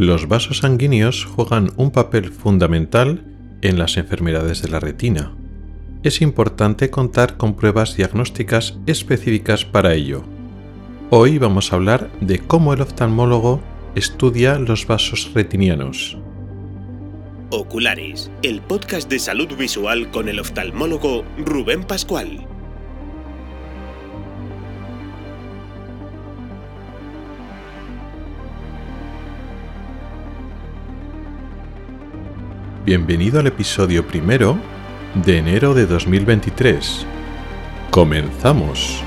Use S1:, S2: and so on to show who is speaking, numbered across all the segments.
S1: Los vasos sanguíneos juegan un papel fundamental en las enfermedades de la retina. Es importante contar con pruebas diagnósticas específicas para ello. Hoy vamos a hablar de cómo el oftalmólogo estudia los vasos retinianos.
S2: Oculares, el podcast de salud visual con el oftalmólogo Rubén Pascual.
S1: Bienvenido al episodio primero de enero de 2023. Comenzamos.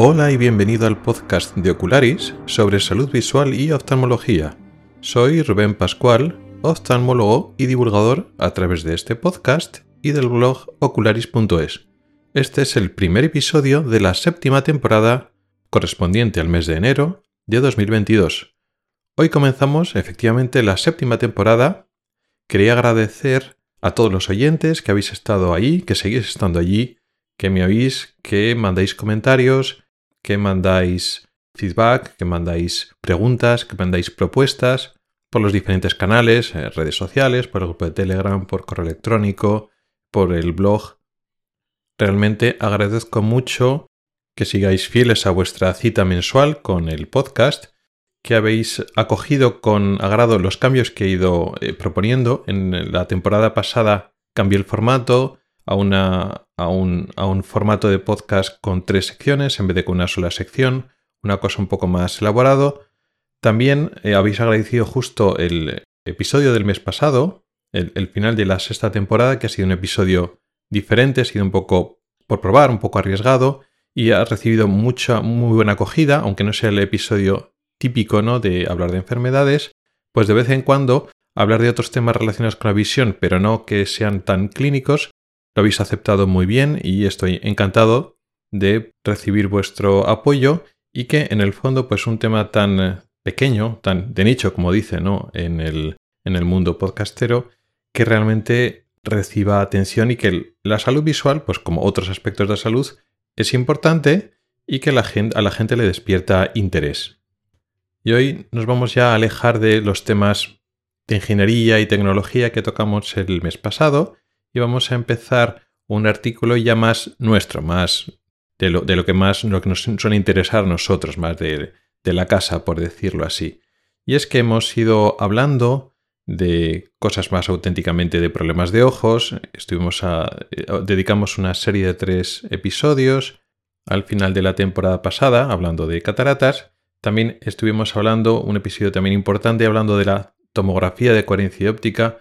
S1: Hola y bienvenido al podcast de Ocularis sobre salud visual y oftalmología. Soy Rubén Pascual, oftalmólogo y divulgador a través de este podcast y del blog ocularis.es. Este es el primer episodio de la séptima temporada correspondiente al mes de enero de 2022. Hoy comenzamos efectivamente la séptima temporada. Quería agradecer a todos los oyentes que habéis estado ahí, que seguís estando allí, que me oís, que mandáis comentarios, que mandáis feedback, que mandáis preguntas, que mandáis propuestas por los diferentes canales, eh, redes sociales, por el grupo de Telegram, por correo electrónico, por el blog. Realmente agradezco mucho que sigáis fieles a vuestra cita mensual con el podcast, que habéis acogido con agrado los cambios que he ido eh, proponiendo. En la temporada pasada cambié el formato, a, una, a, un, a un formato de podcast con tres secciones en vez de con una sola sección, una cosa un poco más elaborado. También eh, habéis agradecido justo el episodio del mes pasado, el, el, final de la sexta temporada, que ha sido un episodio diferente, ha sido un poco por probar, un poco arriesgado, y ha recibido mucha, muy buena acogida, aunque no sea el episodio típico ¿no? de hablar de enfermedades, pues de vez en cuando hablar de otros temas relacionados con la visión, pero no que sean tan clínicos, lo habéis aceptado muy bien y estoy encantado de recibir vuestro apoyo y que en el fondo pues un tema tan eh, pequeño, tan de nicho como dice, ¿no? En el, en el mundo podcastero, que realmente reciba atención y que la salud visual, pues como otros aspectos de la salud, es importante y que la gente, a la gente le despierta interés. Y hoy nos vamos ya a alejar de los temas de ingeniería y tecnología que tocamos el mes pasado y vamos a empezar un artículo ya más nuestro, más de lo, de lo que más lo que nos suele interesar a nosotros, más de, de la casa, por decirlo así. Y es que hemos ido hablando de cosas más auténticamente de problemas de ojos. Estuvimos a, eh, dedicamos una serie de tres episodios al final de la temporada pasada hablando de cataratas. También estuvimos hablando, un episodio también importante, hablando de la tomografía de coherencia óptica,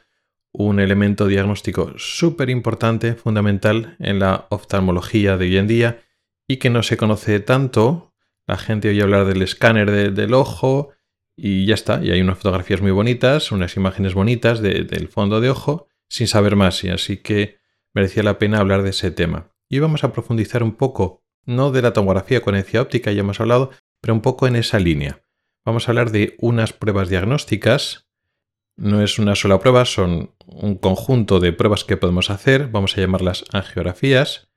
S1: un elemento diagnóstico súper importante, fundamental en la oftalmología de hoy en día y que no se conoce tanto. La gente oye hablar del escáner del ojo y ya está. Y hay unas fotografías muy bonitas, unas imágenes bonitas del fondo de ojo, sin saber más. Y así que merecía la pena hablar de ese tema. Y vamos a profundizar un poco, no de la tomografía con coherencia óptica, ya hemos hablado, pero un poco en esa línea. Vamos a hablar de unas pruebas diagnósticas no es una sola prueba, son un conjunto de pruebas que podemos hacer, vamos a llamarlas angiografías,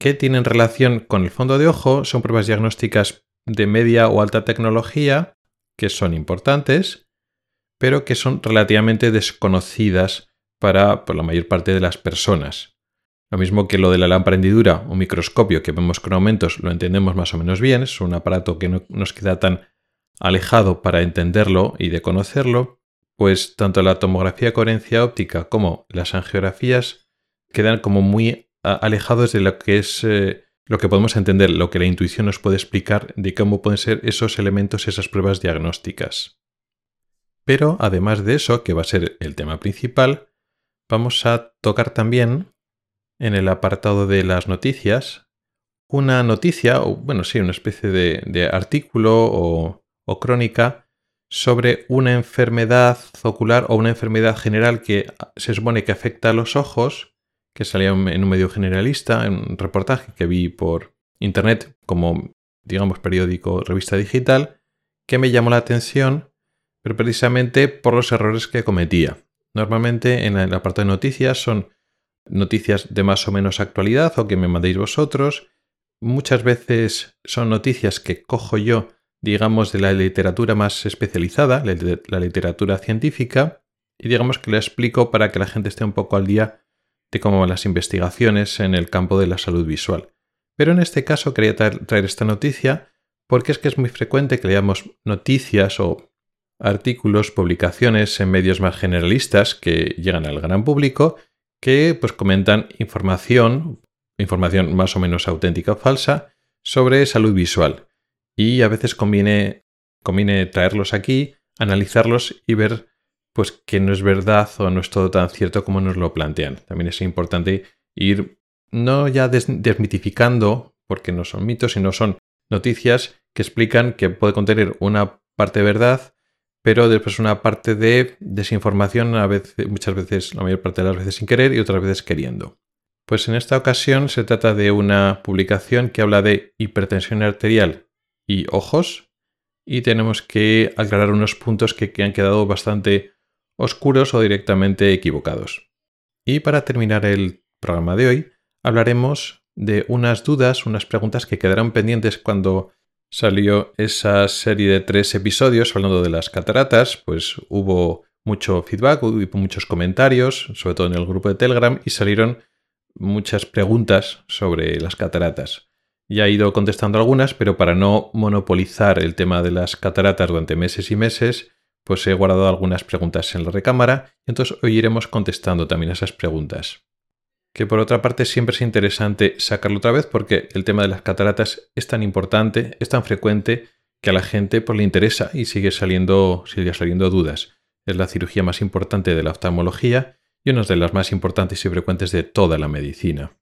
S1: que tienen relación con el fondo de ojo, son pruebas diagnósticas de media o alta tecnología, que son importantes, pero que son relativamente desconocidas para la mayor parte de las personas. Lo mismo que lo de la lámpara hendidura o microscopio que vemos con aumentos lo entendemos más o menos bien, es un aparato que no nos queda tan alejado para entenderlo y de conocerlo, pues tanto la tomografía coherencia óptica como las angiografías quedan como muy alejados de lo que es eh, lo que podemos entender, lo que la intuición nos puede explicar de cómo pueden ser esos elementos, esas pruebas diagnósticas. Pero además de eso, que va a ser el tema principal, vamos a tocar también en el apartado de las noticias una noticia, o bueno, sí, una especie de, artículo o, o, crónica sobre una enfermedad ocular o una enfermedad general que se supone que afecta a los ojos, que salía en un medio generalista, en un reportaje que vi por internet como, digamos, periódico, revista digital, que me llamó la atención, pero precisamente por los errores que cometía. Normalmente en el apartado de noticias son noticias de más o menos actualidad o que me mandéis vosotros. Muchas veces son noticias que cojo yo, digamos, de la literatura más especializada, la literatura científica, y digamos que la explico para que la gente esté un poco al día de cómo van las investigaciones en el campo de la salud visual. Pero en este caso quería traer esta noticia porque es que es muy frecuente que leamos noticias o artículos, publicaciones en medios más generalistas que llegan al gran público que pues comentan información, información más o menos auténtica o falsa sobre salud visual. Y a veces conviene, traerlos aquí, analizarlos y ver pues que no es verdad o no es todo tan cierto como nos lo plantean. También es importante ir no ya desmitificando, porque no son mitos, sino son noticias que explican que puede contener una parte de verdad, pero después una parte de desinformación, a veces, muchas veces, la mayor parte de las veces sin querer y otras veces queriendo. Pues en esta ocasión se trata de una publicación que habla de hipertensión arterial y ojos, y tenemos que aclarar unos puntos que, han quedado bastante oscuros o directamente equivocados. Y para terminar el programa de hoy, hablaremos de unas dudas, unas preguntas que quedarán pendientes cuando salió esa serie de tres episodios hablando de las cataratas, pues hubo mucho feedback, hubo muchos comentarios, sobre todo en el grupo de Telegram, y salieron muchas preguntas sobre las cataratas. Ya he ido contestando algunas, pero para no monopolizar el tema de las cataratas durante meses y meses, pues he guardado algunas preguntas en la recámara y entonces hoy iremos contestando también esas preguntas que por otra parte siempre es interesante sacarlo otra vez porque el tema de las cataratas es tan importante, es tan frecuente que a la gente pues, le interesa y sigue saliendo, sigue saliendo dudas. Es la cirugía más importante de la oftalmología y una de las más importantes y frecuentes de toda la medicina.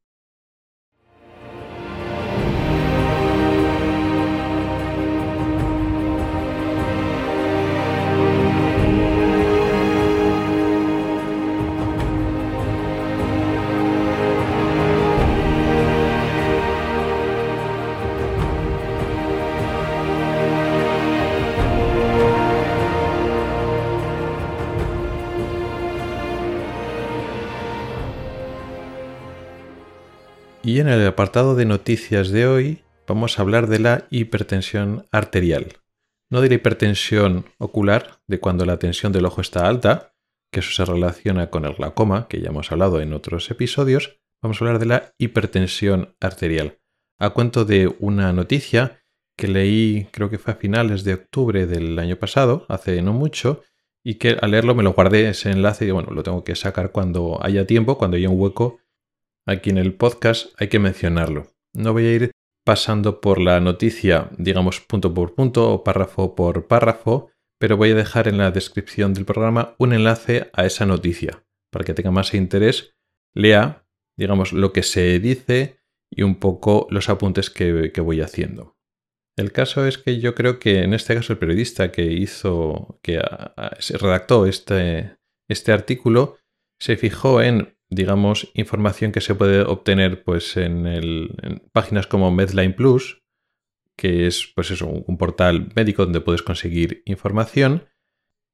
S1: Y en el apartado de noticias de hoy vamos a hablar de la hipertensión arterial. No de la hipertensión ocular, de cuando la tensión del ojo está alta, que eso se relaciona con el glaucoma, que ya hemos hablado en otros episodios. Vamos a hablar de la hipertensión arterial. A cuento de una noticia que leí, creo que fue a finales de octubre del año pasado, hace no mucho, y que al leerlo me lo guardé ese enlace y bueno, lo tengo que sacar cuando haya tiempo, cuando haya un hueco aquí en el podcast hay que mencionarlo. No voy a ir pasando por la noticia, digamos, punto por punto o párrafo por párrafo, pero voy a dejar en la descripción del programa un enlace a esa noticia, para que tenga más interés, lea, digamos, lo que se dice y un poco los apuntes que, voy haciendo. El caso es que yo creo que en este caso el periodista que hizo, que se redactó este, este artículo, se fijó en digamos, información que se puede obtener pues, en, páginas como Medline Plus, que es pues eso, un portal médico donde puedes conseguir información,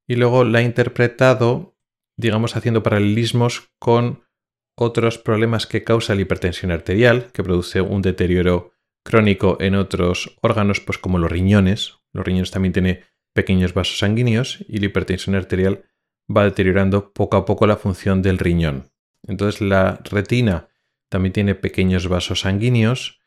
S1: y luego la ha interpretado, digamos, haciendo paralelismos con otros problemas que causa la hipertensión arterial, que produce un deterioro crónico en otros órganos, pues como los riñones. Los riñones también tienen pequeños vasos sanguíneos y la hipertensión arterial va deteriorando poco a poco la función del riñón. Entonces la retina también tiene pequeños vasos sanguíneos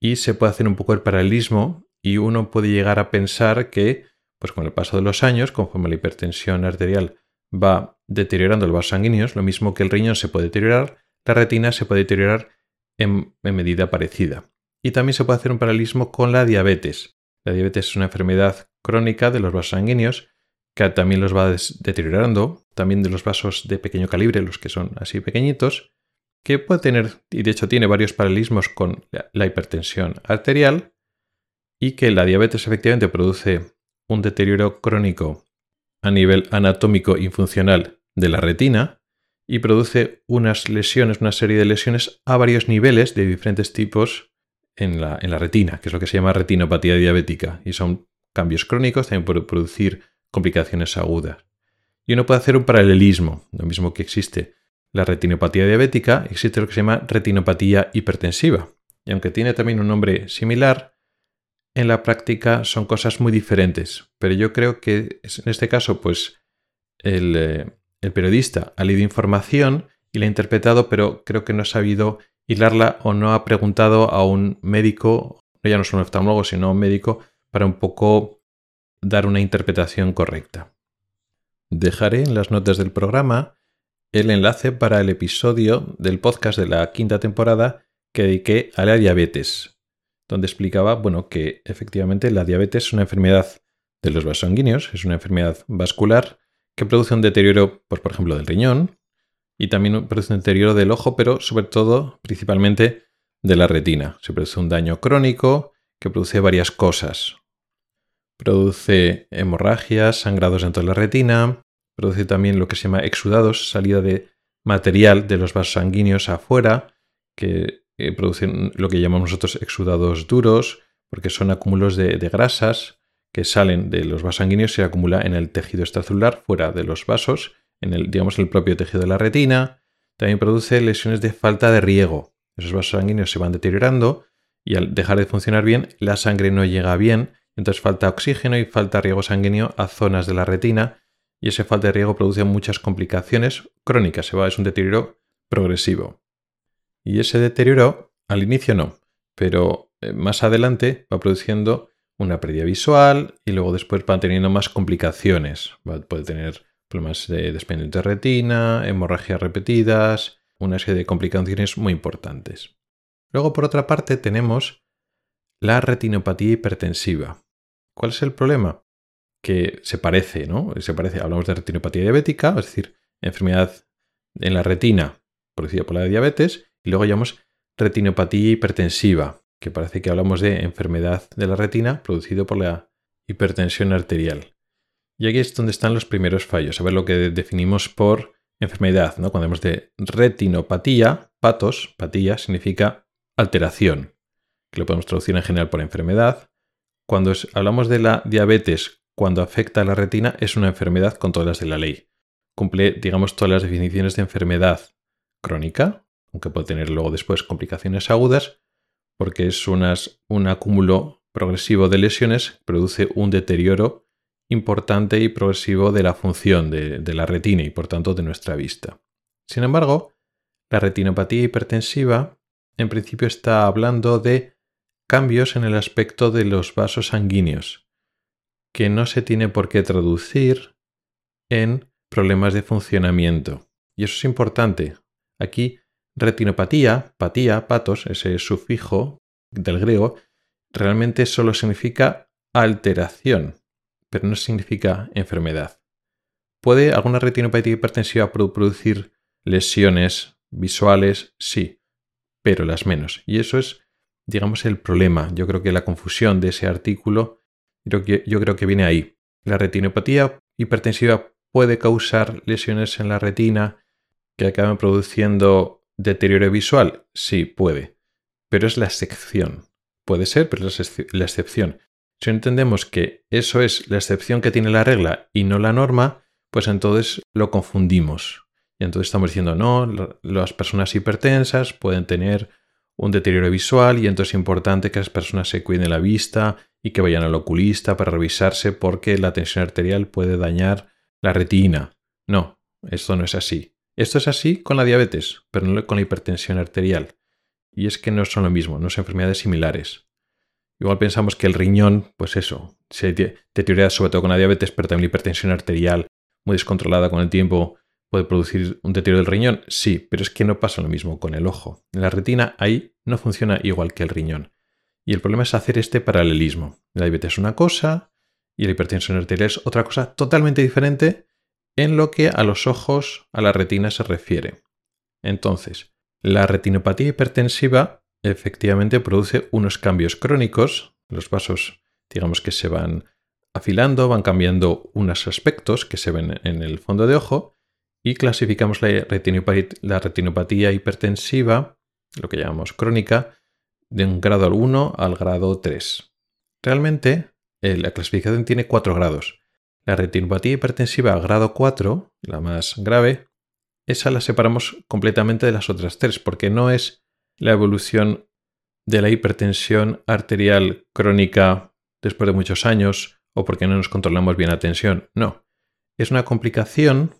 S1: y se puede hacer un poco el paralelismo y uno puede llegar a pensar que, pues con el paso de los años, conforme la hipertensión arterial va deteriorando los vasos sanguíneos, lo mismo que el riñón se puede deteriorar, la retina se puede deteriorar en, en medida parecida. Y también se puede hacer un paralelismo con la diabetes. La diabetes es una enfermedad crónica de los vasos sanguíneos que también los va deteriorando, también de los vasos de pequeño calibre, los que son así pequeñitos, que puede tener, y de hecho tiene varios paralelismos con la hipertensión arterial, y que la diabetes efectivamente produce un deterioro crónico a nivel anatómico y funcional de la retina y produce unas lesiones, una serie de lesiones a varios niveles de diferentes tipos en la, en la retina, que es lo que se llama retinopatía diabética, y son cambios crónicos, también puede producir complicaciones agudas. Y uno puede hacer un paralelismo, lo mismo que existe la retinopatía diabética, existe lo que se llama retinopatía hipertensiva. Y aunque tiene también un nombre similar, en la práctica son cosas muy diferentes. Pero yo creo que en este caso, pues el, eh, el periodista ha leído información y la ha interpretado, pero creo que no ha sabido hilarla o no ha preguntado a un médico, ya no solo un oftalmólogo, sino a un médico, para un poco dar una interpretación correcta. Dejaré en las notas del programa el enlace para el episodio del podcast de la quinta temporada que dediqué a la diabetes, donde explicaba, bueno, que efectivamente la diabetes es una enfermedad de los vasos sanguíneos, es una enfermedad vascular que produce un deterioro, pues, por ejemplo, del riñón y también produce un deterioro del ojo, pero sobre todo, principalmente, de la retina. Se produce un daño crónico que produce varias cosas. Produce hemorragias, sangrados dentro de la retina, produce también lo que se llama exudados, salida de material de los vasos sanguíneos afuera, que eh, producen lo que llamamos nosotros exudados duros, porque son acúmulos de, grasas que salen de los vasos sanguíneos y se acumula en el tejido extracelular fuera de los vasos, en el, digamos, el propio tejido de la retina. También produce lesiones de falta de riego. Esos vasos sanguíneos se van deteriorando y al dejar de funcionar bien, la sangre no llega bien, entonces falta oxígeno y falta riego sanguíneo a zonas de la retina y esa falta de riego produce muchas complicaciones crónicas, se va, es un deterioro progresivo. Y ese deterioro al inicio no, pero eh, más adelante va produciendo una pérdida visual y luego después va teniendo más complicaciones. puede tener problemas de desprendimiento de retina, hemorragias repetidas, una serie de complicaciones muy importantes. Luego, por otra parte, tenemos la retinopatía hipertensiva. ¿Cuál es el problema? que se parece, ¿no? Se parece, hablamos de retinopatía diabética, es decir, enfermedad en la retina producida por la diabetes, y luego llamamos retinopatía hipertensiva, que parece que hablamos de enfermedad de la retina producida por la hipertensión arterial. Y aquí es donde están los primeros fallos, a ver lo que definimos por enfermedad, ¿no? Cuando hablamos de retinopatía, patos, patía significa alteración, que lo podemos traducir en general por enfermedad. Cuando hablamos de la diabetes cuando afecta a la retina es una enfermedad con todas las de la ley. Cumple, digamos, todas las definiciones de enfermedad crónica, aunque puede tener luego después complicaciones agudas, porque es un acúmulo progresivo de lesiones produce un deterioro importante y progresivo de la función de, de la retina y por tanto de nuestra vista. Sin embargo, la retinopatía hipertensiva en principio está hablando de cambios en el aspecto de los vasos sanguíneos, que no se tiene por qué traducir en problemas de funcionamiento. Y eso es importante. Aquí, retinopatía, patía, patos, ese sufijo del griego, realmente solo significa alteración, pero no significa enfermedad. ¿Puede alguna retinopatía hipertensiva producir lesiones visuales? Sí, pero las menos. Y eso es, digamos, el problema. Yo creo que la confusión de ese artículo yo creo que viene ahí. La retinopatía hipertensiva puede causar lesiones en la retina que acaben produciendo deterioro visual. Sí, puede. Pero es la excepción. Puede ser, pero es la excepción. Si entendemos que eso es la excepción que tiene la regla y no la norma, pues entonces lo confundimos. Y entonces estamos diciendo, no, las personas hipertensas pueden tener un deterioro visual y entonces es importante que las personas se cuiden la vista y que vayan al oculista para revisarse porque la tensión arterial puede dañar la retina. No, esto no es así. Esto es así con la diabetes, pero no con la hipertensión arterial. Y es que no son lo mismo, no son enfermedades similares. Igual pensamos que el riñón, pues eso, se deteriora sobre todo con la diabetes, pero también la hipertensión arterial muy descontrolada con el tiempo puede producir un deterioro del riñón. Sí, pero es que no pasa lo mismo con el ojo. La retina ahí no funciona igual que el riñón. Y el problema es hacer este paralelismo. La diabetes es una cosa y la hipertensión arterial es otra cosa totalmente diferente en lo que a los ojos, a la retina se refiere. Entonces, La retinopatía hipertensiva efectivamente produce unos cambios crónicos, los vasos digamos que se van afilando, van cambiando unos aspectos que se ven en el fondo de ojo y clasificamos la retinopatía, hipertensiva, lo que llamamos crónica, de un grado 1 al grado 3. Realmente eh, la clasificación tiene cuatro grados. La retinopatía hipertensiva grado 4, la más grave, esa la separamos completamente de las otras tres, porque no es la evolución de la hipertensión arterial crónica después de muchos años o porque no nos controlamos bien la tensión. No, es una complicación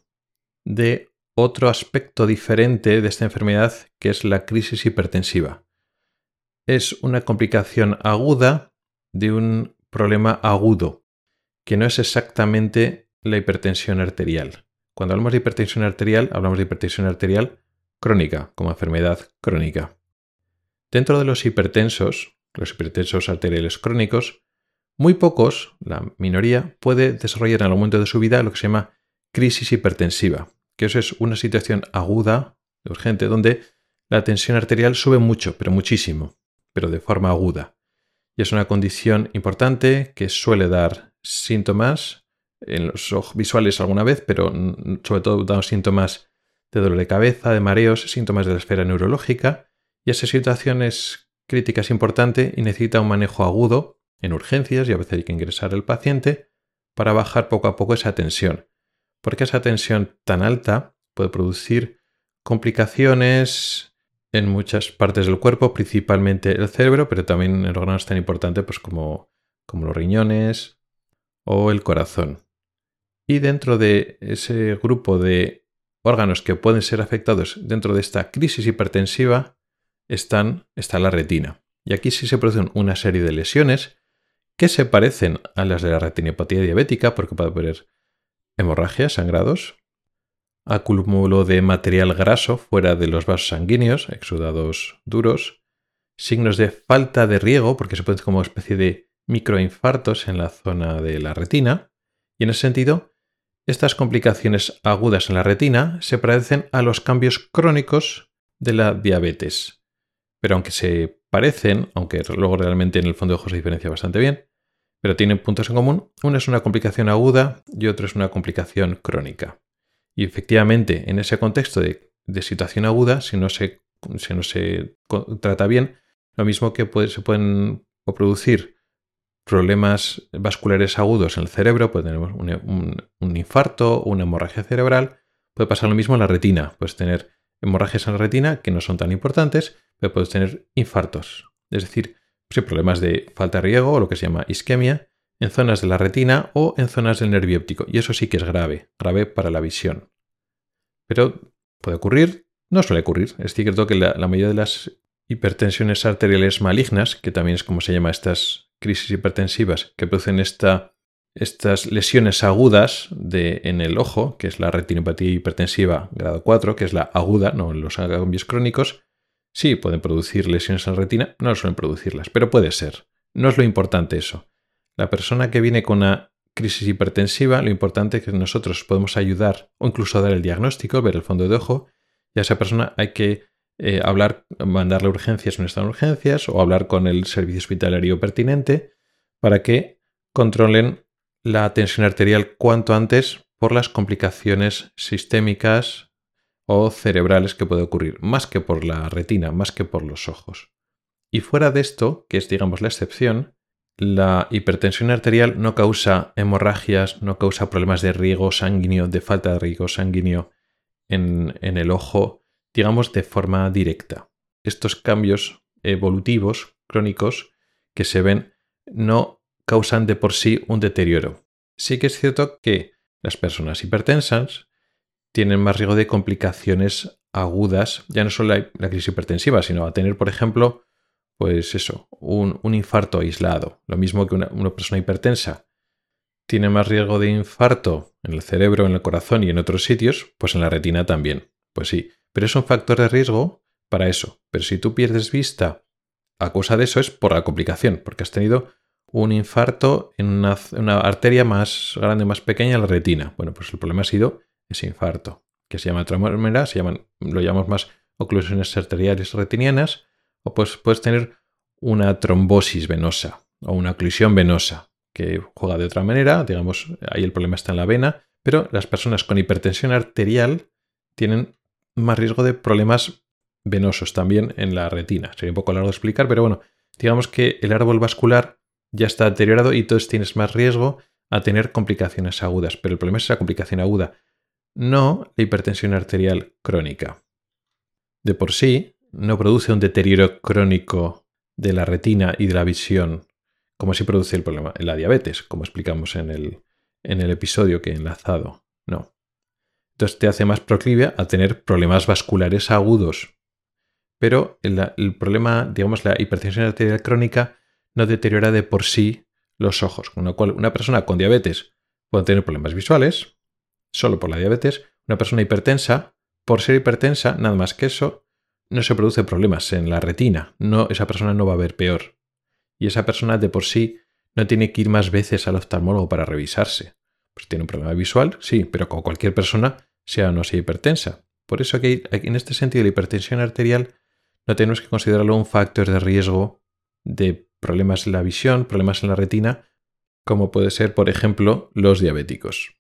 S1: de otro aspecto diferente de esta enfermedad que es la crisis hipertensiva. Es una complicación aguda de un problema agudo, que no es exactamente la hipertensión arterial. Cuando hablamos de hipertensión arterial, hablamos de hipertensión arterial crónica, como enfermedad crónica. Dentro de los hipertensos, los hipertensos arteriales crónicos, muy pocos, la minoría, puede desarrollar en algún momento de su vida lo que se llama crisis hipertensiva, que eso es una situación aguda, urgente, donde la tensión arterial sube mucho, pero muchísimo, pero de forma aguda. Y es una condición importante que suele dar síntomas en los ojos visuales alguna vez, pero sobre todo damos síntomas de dolor de cabeza, de mareos, síntomas de la esfera neurológica, y esa situación es crítica, es importante y necesita un manejo agudo en urgencias y a veces hay que ingresar al paciente para bajar poco a poco esa tensión, porque esa tensión tan alta puede producir complicaciones en muchas partes del cuerpo, principalmente el cerebro, pero también en órganos tan importantes pues como, como los riñones o el corazón. Y dentro de ese grupo de órganos que pueden ser afectados dentro de esta crisis hipertensiva están, está la retina. Y aquí sí se producen una serie de lesiones que se parecen a las de la retinopatía diabética, porque puede haber hemorragias, sangrados, acúmulo de material graso fuera de los vasos sanguíneos, exudados duros, signos de falta de riego, porque se pueden como especie de microinfartos en la zona de la retina, y en ese sentido estas complicaciones agudas en la retina se parecen a los cambios crónicos de la diabetes. Pero aunque se parecen, aunque luego realmente en el fondo de ojos se diferencia bastante bien, pero tienen puntos en común, una es una complicación aguda y otra es una complicación crónica. Y efectivamente, en ese contexto de, situación aguda, si no se, trata bien, lo mismo que se pueden producir problemas vasculares agudos en el cerebro, puede tener un, infarto o una hemorragia cerebral. Puede pasar lo mismo en la retina. Puedes tener hemorragias en la retina que no son tan importantes, pero puedes tener infartos. Es decir, problemas de falta de riego o lo que se llama isquemia en zonas de la retina o en zonas del nervio óptico. Y eso sí que es grave, grave para la visión. Pero puede ocurrir, no suele ocurrir. Es cierto que la mayoría de las hipertensiones arteriales malignas, que también es como se llama estas crisis hipertensivas que producen estas lesiones agudas de, en el ojo, que es la retinopatía hipertensiva grado 4, que es la aguda, no los cambios crónicos, sí pueden producir lesiones en la retina, no suelen producirlas, pero puede ser. No es lo importante eso. La persona que viene con una crisis hipertensiva, lo importante es que nosotros podemos ayudar o incluso dar el diagnóstico, ver el fondo de ojo, y a esa persona hay que eh, hablar, mandarle urgencias no están urgencias o hablar con el servicio hospitalario pertinente para que controlen la tensión arterial cuanto antes por las complicaciones sistémicas o cerebrales que puede ocurrir, más que por la retina, más que por los ojos. Y fuera de esto, que es digamos la excepción, la hipertensión arterial no causa hemorragias, no causa problemas de riego sanguíneo, de falta de riego sanguíneo en, en el ojo, digamos, de forma directa. Estos cambios evolutivos crónicos que se ven no causan de por sí un deterioro. Sí que es cierto que las personas hipertensas tienen más riesgo de complicaciones agudas, ya no solo la, crisis hipertensiva, sino a tener, por ejemplo, pues eso, un, infarto aislado. Lo mismo que una, una, persona hipertensa tiene más riesgo de infarto en el cerebro, en el corazón y en otros sitios, pues en la retina también. Pues sí, pero es un factor de riesgo para eso. Pero si tú pierdes vista a causa de eso es por la complicación, porque has tenido un infarto en una, arteria más grande, más pequeña, la retina. Bueno, pues el problema ha sido ese infarto, que se llama manera, se llaman, lo llamamos más oclusiones arteriales retinianas, o pues puedes tener una trombosis venosa o una oclusión venosa, que juega de otra manera, digamos, ahí el problema está en la vena, pero las personas con hipertensión arterial tienen más riesgo de problemas venosos también en la retina. Sería un poco largo de explicar, pero bueno, digamos que el árbol vascular ya está deteriorado y entonces tienes más riesgo a tener complicaciones agudas. Pero el problema es esa complicación aguda, no la hipertensión arterial crónica. De por sí, no produce un deterioro crónico de la retina y de la visión como si produce el problema en la diabetes, como explicamos en el, en el episodio que he enlazado. No. Entonces te hace más proclive a tener problemas vasculares agudos. Pero el, el problema, digamos, la hipertensión arterial crónica no deteriora de por sí los ojos, con lo cual una persona con diabetes puede tener problemas visuales, solo por la diabetes. Una persona hipertensa, por ser hipertensa, nada más que eso, no se produce problemas en la retina. No, esa persona no va a ver peor. Y esa persona de por sí no tiene que ir más veces al oftalmólogo para revisarse. Pues tiene un problema visual, sí, pero como cualquier persona, sea o no sea hipertensa. Por eso que en este sentido la hipertensión arterial no tenemos que considerarlo un factor de riesgo de problemas en la visión, problemas en la retina, como puede ser, por ejemplo, los diabéticos.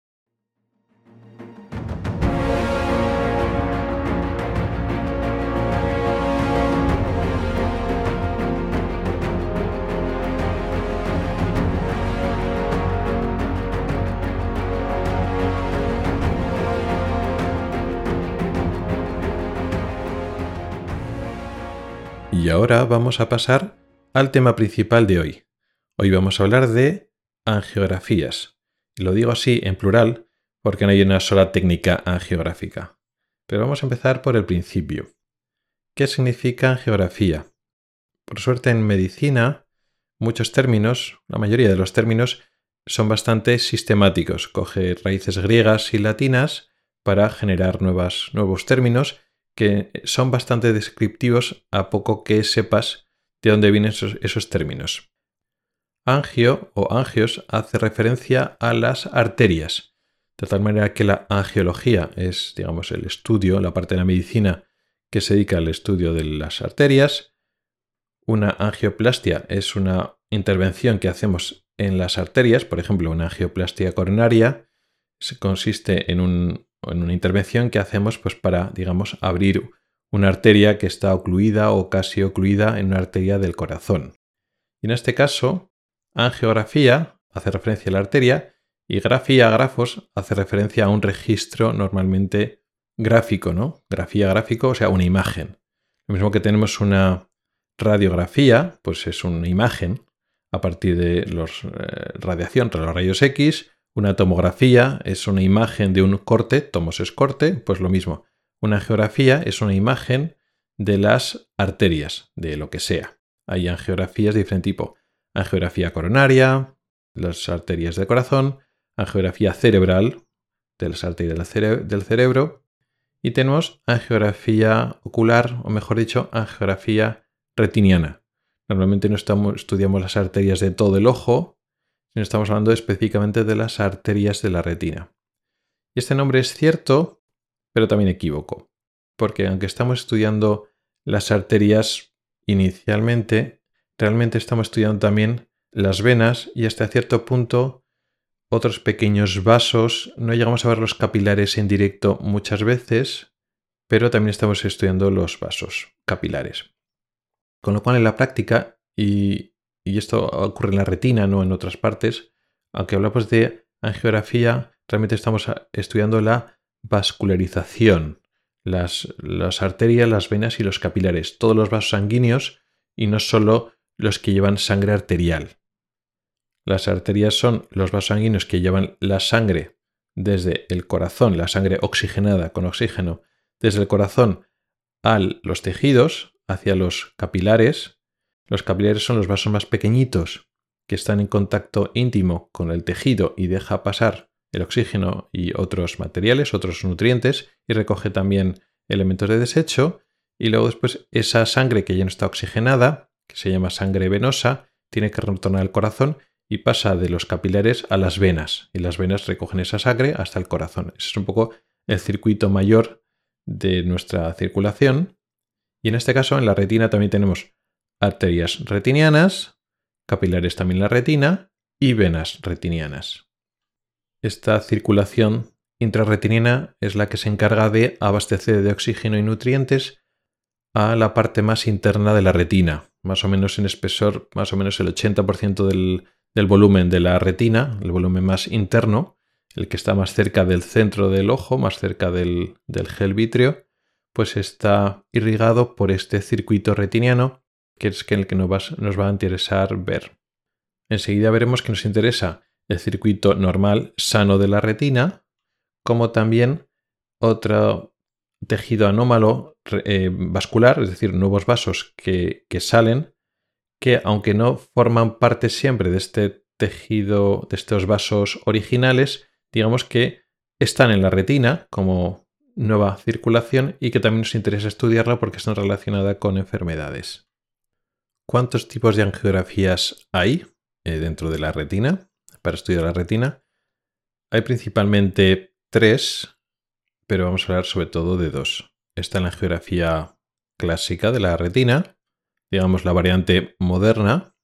S1: Ahora vamos a pasar al tema principal de hoy. Hoy vamos a hablar de angiografías. Lo digo así en plural porque no hay una sola técnica angiográfica. Pero vamos a empezar por el principio. ¿Qué significa angiografía? Por suerte en medicina, muchos términos, la mayoría de los términos, son bastante sistemáticos. Coge raíces griegas y latinas para generar nuevos términos que son bastante descriptivos a poco que sepas de dónde vienen esos, términos. Angio o angios hace referencia a las arterias, de tal manera que la angiología es, digamos, el estudio, la parte de la medicina que se dedica al estudio de las arterias. Una angioplastia es una intervención que hacemos en las arterias, por ejemplo, una angioplastia coronaria consiste en un en una intervención que hacemos pues, para, digamos, abrir una arteria que está ocluida o casi ocluida en una arteria del corazón. Y en este caso, angiografía hace referencia a la arteria y grafía, grafos, hace referencia a un registro normalmente gráfico, ¿no? Grafía, gráfico, o sea, una imagen. Lo mismo que tenemos una radiografía, pues es una imagen a partir de la eh, radiación, los rayos X, una tomografía es una imagen de un corte, tomos es corte, pues lo mismo. Una geografía es una imagen de las arterias, de lo que sea. Hay angiografías de diferente tipo. Angiografía coronaria, las arterias del corazón, angiografía cerebral, de las arterias del, cerebro, y tenemos angiografía ocular, o mejor dicho, angiografía retiniana. Normalmente no estamos, estudiamos las arterias de todo el ojo, estamos hablando específicamente de las arterias de la retina. Y este nombre es cierto, pero también equívoco, porque aunque estamos estudiando las arterias inicialmente, realmente estamos estudiando también las venas y hasta cierto punto otros pequeños vasos. No llegamos a ver los capilares en directo muchas veces, pero también estamos estudiando los vasos capilares. Con lo cual en la práctica, y y esto ocurre en la retina, no en otras partes, aunque hablamos de angiografía, realmente estamos estudiando la vascularización, las, las arterias, las venas y los capilares, todos los vasos sanguíneos y no solo los que llevan sangre arterial. Las arterias son los vasos sanguíneos que llevan la sangre desde el corazón, la sangre oxigenada con oxígeno, desde el corazón a los tejidos, hacia los capilares, los capilares son los vasos más pequeñitos que están en contacto íntimo con el tejido y deja pasar el oxígeno y otros materiales, otros nutrientes y recoge también elementos de desecho. Y luego después esa sangre que ya no está oxigenada, que se llama sangre venosa, tiene que retornar al corazón y pasa de los capilares a las venas. Y las venas recogen esa sangre hasta el corazón. Ese es un poco el circuito mayor de nuestra circulación. Y en este caso, en la retina también tenemos arterias retinianas, capilares también la retina y venas retinianas. Esta circulación intrarretiniana es la que se encarga de abastecer de oxígeno y nutrientes a la parte más interna de la retina, más o menos en espesor, más o menos el 80% del, del volumen de la retina, el volumen más interno, el que está más cerca del centro del ojo, más cerca del, gel vítreo, pues está irrigado por este circuito retiniano, que es el que nos va, a interesar ver. Enseguida veremos que nos interesa el circuito normal sano de la retina, como también otro tejido anómalo eh, vascular, es decir, nuevos vasos que, que salen, que aunque no forman parte siempre de este tejido, de estos vasos originales, digamos que están en la retina como nueva circulación y que también nos interesa estudiarla porque están relacionadas con enfermedades. ¿Cuántos tipos de angiografías hay eh, dentro de la retina para estudiar la retina? Hay principalmente tres, pero vamos a hablar sobre todo de dos. Está la angiografía clásica de la retina, digamos la variante moderna,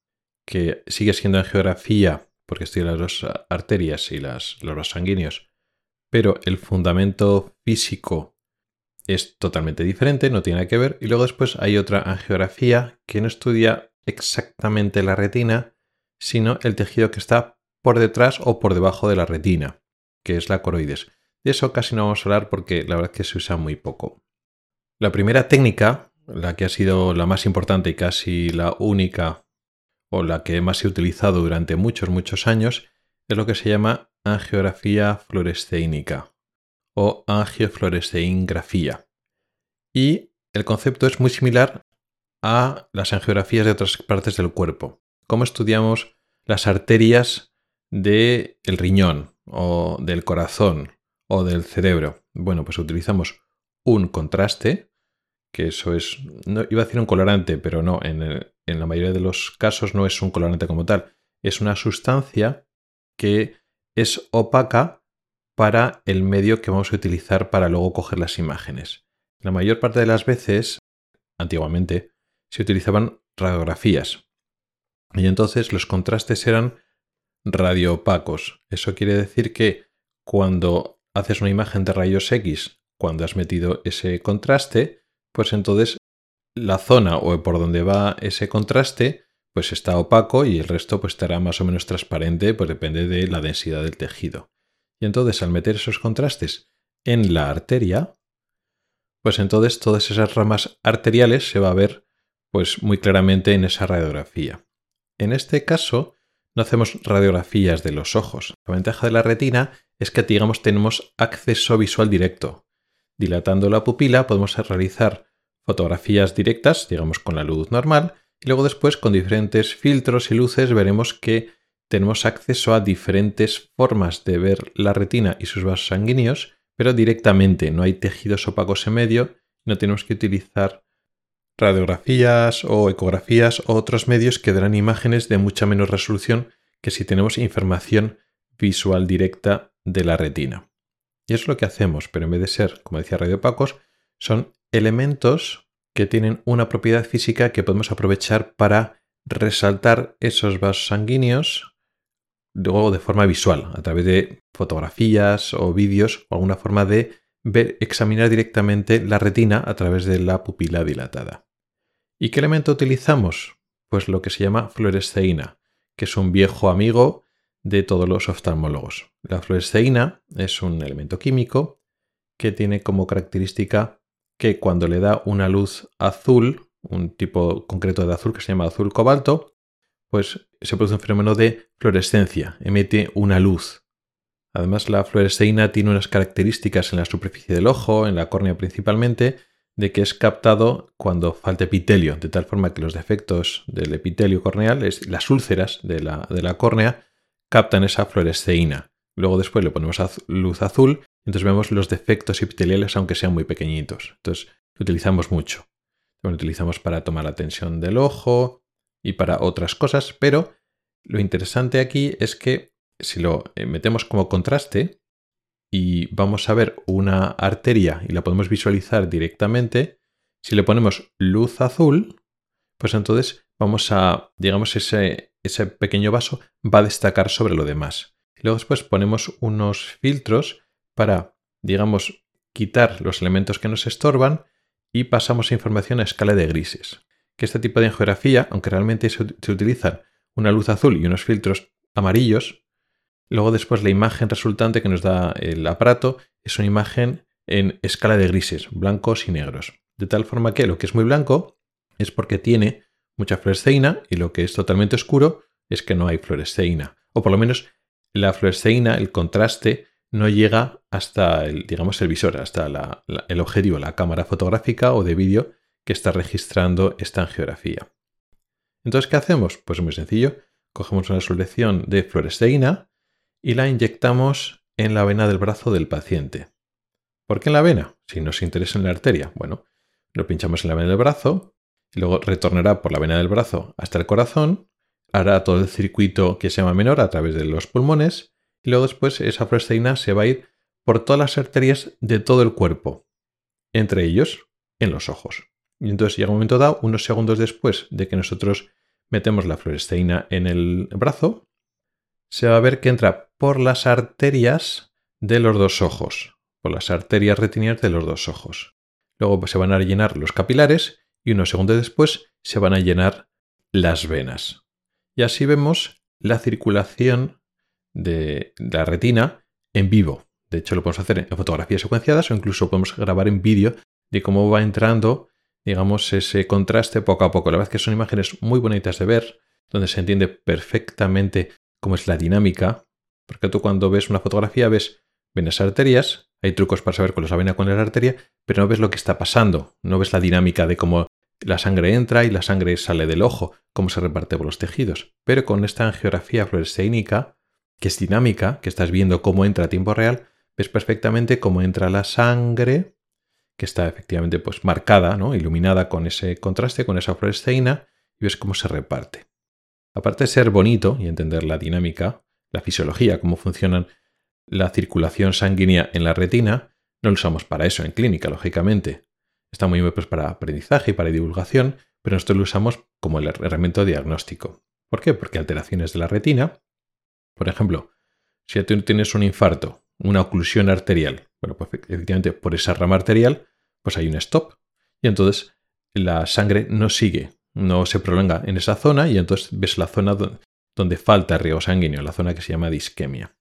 S1: que sigue siendo angiografía porque estudia las dos arterias y las, los sanguíneos, pero el fundamento físico es totalmente diferente, no tiene nada que ver. Y luego después hay otra angiografía que no estudia exactamente la retina, sino el tejido que está por detrás o por debajo de la retina, que es la coroides. De eso casi no vamos a hablar porque la verdad es que se usa muy poco. La primera técnica, la que ha sido la más importante y casi la única o la que más he utilizado durante muchos, muchos años, es lo que se llama angiografía fluoresceínica o angiofluoresceingrafía. Y el concepto es muy similar a las angiografías de otras partes del cuerpo. Cómo estudiamos las arterias del riñón o del corazón o del cerebro. Bueno, pues utilizamos un contraste, que eso es, no, iba a decir un colorante, pero no, en en la mayoría de los casos no es un colorante como tal, es una sustancia que es opaca para el medio que vamos a utilizar para luego coger las imágenes. La mayor parte de las veces, antiguamente, se utilizaban radiografías. Y entonces los contrastes eran radioopacos. Eso quiere decir que cuando haces una imagen de rayos X, cuando has metido ese contraste, pues entonces la zona o por donde va ese contraste pues está opaco y el resto pues estará más o menos transparente, pues depende de la densidad del tejido. Y entonces al meter esos contrastes en la arteria, pues entonces todas esas ramas arteriales se va a ver pues muy claramente en esa radiografía. En este caso no hacemos radiografías de los ojos. La ventaja de la retina es que digamos tenemos acceso visual directo. Dilatando la pupila podemos realizar fotografías directas, digamos con la luz normal, y luego después con diferentes filtros y luces veremos que tenemos acceso a diferentes formas de ver la retina y sus vasos sanguíneos, pero directamente no hay tejidos opacos en medio, no tenemos que utilizar radiografías o ecografías o otros medios que darán imágenes de mucha menos resolución que si tenemos información visual directa de la retina. Y es lo que hacemos, pero en vez de ser, como decía, radiopacos, son elementos que tienen una propiedad física que podemos aprovechar para resaltar esos vasos sanguíneos luego de forma visual, a través de fotografías o vídeos o alguna forma de ver, examinar directamente la retina a través de la pupila dilatada. ¿Y qué elemento utilizamos? Pues lo que se llama fluoresceína, que es un viejo amigo de todos los oftalmólogos. La fluoresceína es un elemento químico que tiene como característica que cuando le da una luz azul, un tipo concreto de azul que se llama azul cobalto, pues se produce un fenómeno de fluorescencia, emite una luz. Además, la fluoresceína tiene unas características en la superficie del ojo, en la córnea principalmente, de que es captado cuando falta epitelio, de tal forma que los defectos del epitelio corneal, las úlceras de la, de la córnea, captan esa fluoresceína. Luego después le ponemos luz azul entonces vemos los defectos epiteliales aunque sean muy pequeñitos. Entonces lo utilizamos mucho. Lo utilizamos para tomar la tensión del ojo y para otras cosas, pero lo interesante aquí es que si lo eh, metemos como contraste y vamos a ver una arteria y la podemos visualizar directamente, Si le ponemos luz azul, pues entonces vamos a, digamos, ese, ese pequeño vaso va a destacar sobre lo demás. Luego después ponemos unos filtros para, digamos, quitar los elementos que nos estorban y pasamos información a escala de grises. Que este tipo de angiografía, aunque realmente se, se utilizan una luz azul y unos filtros amarillos, luego después la imagen resultante que nos da el aparato es una imagen en escala de grises, blancos y negros. De tal forma que lo que es muy blanco es porque tiene mucha fluoresceína y lo que es totalmente oscuro es que no hay fluoresceína. O por lo menos la fluoresceína, el contraste, no llega hasta el, digamos, el visor, hasta el objetivo, la cámara fotográfica o de vídeo que está registrando esta angiografía. Entonces, ¿qué hacemos? Pues muy sencillo. Cogemos una solución de fluoresceína y la inyectamos en la vena del brazo del paciente. ¿Por qué en la vena? Si nos interesa en la arteria. Bueno, lo pinchamos en la vena del brazo y luego retornará por la vena del brazo hasta el corazón, hará todo el circuito que se llama menor a través de los pulmones y luego después esa fluoresceína se va a ir por todas las arterias de todo el cuerpo, entre ellos en los ojos. Y entonces llega un momento dado, unos segundos después de que nosotros metemos la fluoresceína en el brazo, se va a ver que entra por las arterias de los dos ojos, por las arterias retinianas de los dos ojos. Luego se van a llenar los capilares y unos segundos después se van a llenar las venas. Y así vemos la circulación de la retina en vivo. De hecho, lo podemos hacer en fotografías secuenciadas o incluso podemos grabar en vídeo de cómo va entrando, digamos, ese contraste poco a poco. La verdad es que son imágenes muy bonitas de ver, donde se entiende perfectamente cómo es la dinámica, porque tú cuando ves una fotografía ves venas arterias, hay trucos para saber cuál es la vena, cuál es la arteria, pero no ves lo que está pasando, no ves la dinámica de cómo la sangre entra y la sangre sale del ojo, cómo se reparte por los tejidos. Pero con esta angiografía fluorescénica, que es dinámica, que estás viendo cómo entra a tiempo real, ves perfectamente cómo entra la sangre, que está efectivamente pues marcada, ¿no? iluminada con ese contraste, con esa fluoresceína, y ves cómo se reparte. Aparte de ser bonito y entender la dinámica, la fisiología, cómo funciona la circulación sanguínea en la retina, no lo usamos para eso en clínica, lógicamente. Está muy bien pues, para aprendizaje y para divulgación, pero nosotros lo usamos como el herramienta diagnóstico. ¿Por qué? Porque alteraciones de la retina, por ejemplo, si tú tienes un infarto, una oclusión arterial, bueno, pues efectivamente por esa rama arterial, pues hay un stop. Y entonces la sangre no sigue no se prolonga en esa zona y entonces ves la zona donde falta riego sanguíneo, la zona que se llama disquemia.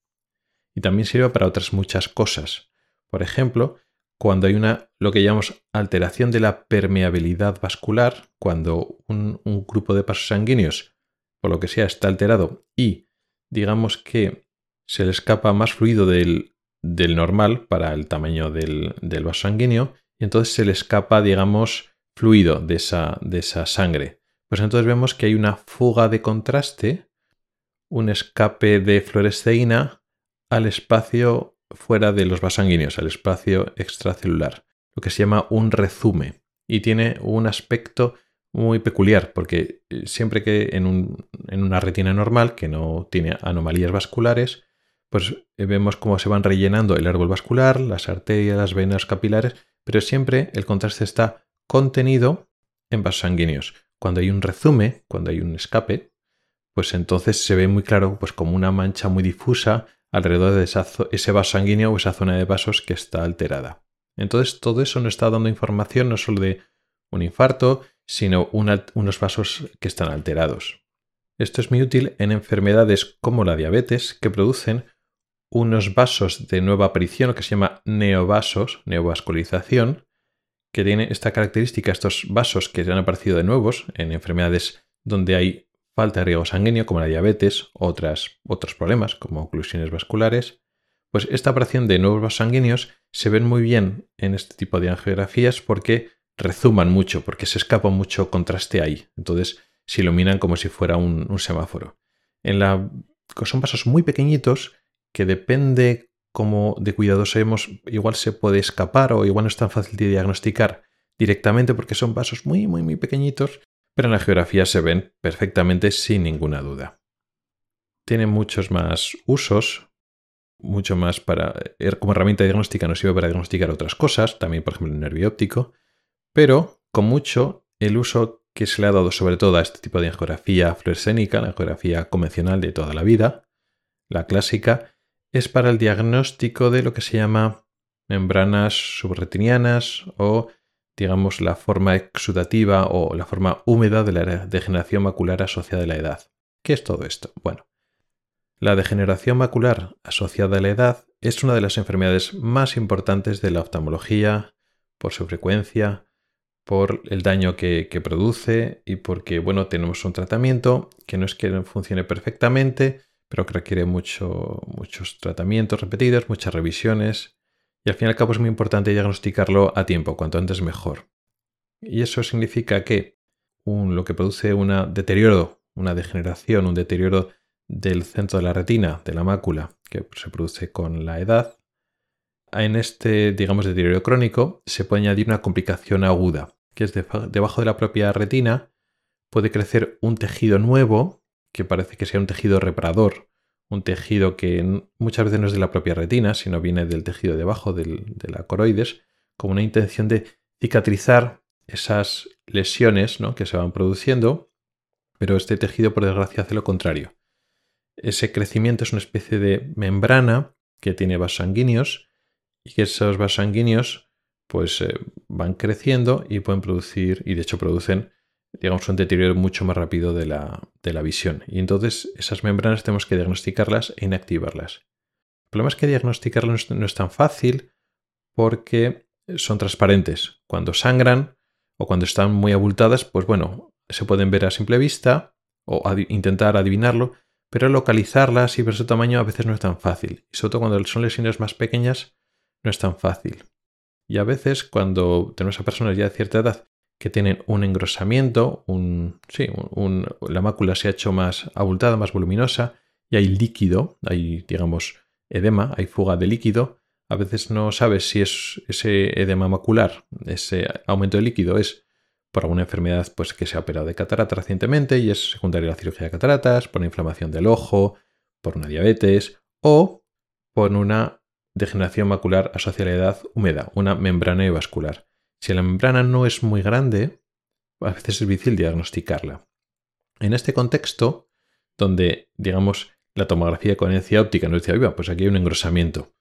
S1: Y también sirve para otras muchas cosas. Por ejemplo, cuando hay una, lo que llamamos alteración de la permeabilidad vascular, cuando un, grupo de pasos sanguíneos, por lo que sea, está alterado y digamos que se le escapa más fluido del, normal para el tamaño del, del vaso sanguíneo, y entonces se le escapa, digamos, fluido de esa, de esa sangre. Pues entonces vemos que hay una fuga de contraste, un escape de fluoresceína al espacio fuera de los vasos sanguíneos, al espacio extracelular, lo que se llama un rezume. Y tiene un aspecto muy peculiar, porque eh, siempre que en, en una retina normal, que no tiene anomalías vasculares, pues eh, vemos cómo se van rellenando el árbol vascular, las arterias, las venas capilares, pero siempre el contraste está contenido en vasos sanguíneos. Cuando hay un rezume, cuando hay un escape, pues entonces se ve muy claro pues como una mancha muy difusa alrededor de ese vaso sanguíneo o esa zona de vasos que está alterada. Entonces todo eso nos está dando información no solo de un infarto, sino unos vasos que están alterados. Esto es muy útil en enfermedades como la diabetes que producen unos vasos de nueva aparición, que se llama neovasos, neovascularización, que tiene esta característica, estos vasos que han aparecido de nuevos en enfermedades donde hay falta de riego sanguíneo, como la diabetes, otras, otros problemas como oclusiones vasculares, pues esta aparición de nuevos vasos sanguíneos se ven muy bien en este tipo de angiografías porque rezuman mucho, porque se escapa mucho contraste ahí. Entonces se iluminan como si fuera un, un semáforo. En la, son vasos muy pequeñitos que depende como de cuidados hemos, igual se puede escapar o igual no es tan fácil de diagnosticar directamente porque son vasos muy, muy, muy pequeñitos, pero en la geografía se ven perfectamente sin ninguna duda. Tiene muchos más usos, mucho más para... Er, como herramienta diagnóstica nos sirve para diagnosticar otras cosas, también por ejemplo el nervio óptico, pero con mucho el uso que se le ha dado sobre todo a este tipo de angiografía fluorescénica, la angiografía convencional de toda la vida, la clásica, es para el diagnóstico de lo que se llama membranas subretinianas o digamos la forma exudativa o la forma húmeda de la degeneración macular asociada a la edad. ¿Qué es todo esto? Bueno, la degeneración macular asociada a la edad es una de las enfermedades más importantes de la oftalmología por su frecuencia, por el daño que, produce y porque, bueno, tenemos un tratamiento que no es que funcione perfectamente, pero que requiere mucho, muchos tratamientos repetidos, muchas revisiones y al fin y al cabo es muy importante diagnosticarlo a tiempo, cuanto antes mejor. Y eso significa que lo que produce un deterioro, una degeneración, un deterioro del centro de la retina, de la mácula, que se produce con la edad, en este, digamos, deterioro crónico se puede añadir una complicación aguda, que es debajo de la propia retina puede crecer un tejido nuevo, que parece que sea un tejido reparador, un tejido que muchas veces no es de la propia retina, sino viene del tejido debajo de la coroides, con una intención de cicatrizar esas lesiones ¿no? que se van produciendo, pero este tejido por desgracia hace lo contrario. Ese crecimiento es una especie de membrana que tiene vasos sanguíneos y que esos vasos sanguíneos pues eh, van creciendo y pueden producir, y de hecho producen, digamos, un deterioro mucho más rápido de la, visión. Y entonces esas membranas tenemos que diagnosticarlas e inactivarlas. El problema es que diagnosticarlas no es tan fácil porque son transparentes. Cuando sangran o cuando están muy abultadas, pues bueno, se pueden ver a simple vista o intentar adivinarlo, pero localizarlas y ver su tamaño a veces no es tan fácil. Y sobre todo cuando son lesiones más pequeñas, no es tan fácil. Y a veces cuando tenemos a personas ya de cierta edad que tienen un engrosamiento, un, sí, la mácula se ha hecho más abultada, más voluminosa, y hay líquido, hay, digamos, edema, hay fuga de líquido, a veces no sabes si es ese edema macular, ese aumento de líquido es por alguna enfermedad pues, que se ha operado de catarata recientemente y es secundaria a la cirugía de cataratas, por una inflamación del ojo, por una diabetes o por una degeneración macular asociada a la edad húmeda, una membrana vascular. Si la membrana no es muy grande, a veces es difícil diagnosticarla. En este contexto, donde, digamos, la tomografía de coherencia óptica nos dice, viva, pues aquí hay un engrosamiento,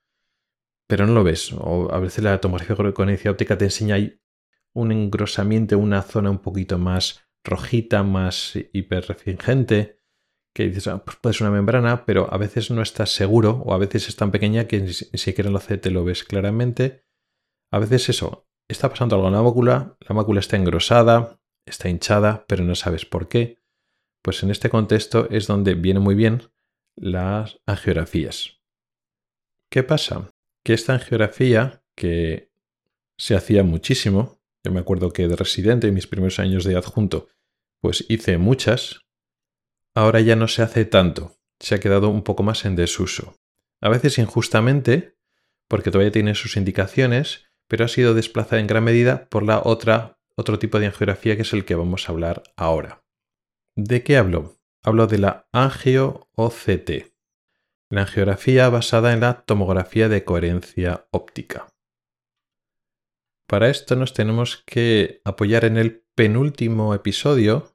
S1: pero no lo ves, o a veces la tomografía de coherencia óptica te enseña un engrosamiento, una zona un poquito más rojita, más hiperrefringente, que dices, ah, pues puede ser una membrana, pero a veces no estás seguro o a veces es tan pequeña que ni siquiera en la lo ves claramente. A veces eso, está pasando algo en la mácula, la mácula está engrosada, está hinchada, pero no sabes por qué. Pues en este contexto es donde viene muy bien las angiografías. ¿Qué pasa? Que esta angiografía que se hacía muchísimo, yo me acuerdo que de residente en mis primeros años de adjunto, pues hice muchas, ahora ya no se hace tanto, se ha quedado un poco más en desuso. A veces injustamente, porque todavía tiene sus indicaciones, pero ha sido desplazada en gran medida por la otra, otro tipo de angiografía que es el que vamos a hablar ahora. ¿De qué hablo? Hablo de la angio-OCT, la angiografía basada en la tomografía de coherencia óptica. Para esto nos tenemos que apoyar en el penúltimo episodio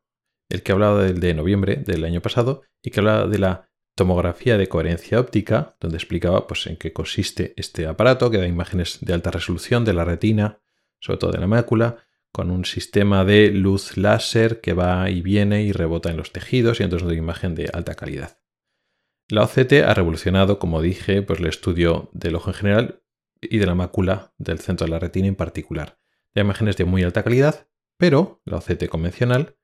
S1: el que hablaba del de noviembre del año pasado y que hablaba de la tomografía de coherencia óptica, donde explicaba pues, en qué consiste este aparato, que da imágenes de alta resolución de la retina, sobre todo de la mácula, con un sistema de luz láser que va y viene y rebota en los tejidos y entonces da imagen de alta calidad. La OCT ha revolucionado, como dije, pues, el estudio del ojo en general y de la mácula del centro de la retina en particular. Da imágenes de muy alta calidad, pero la OCT convencional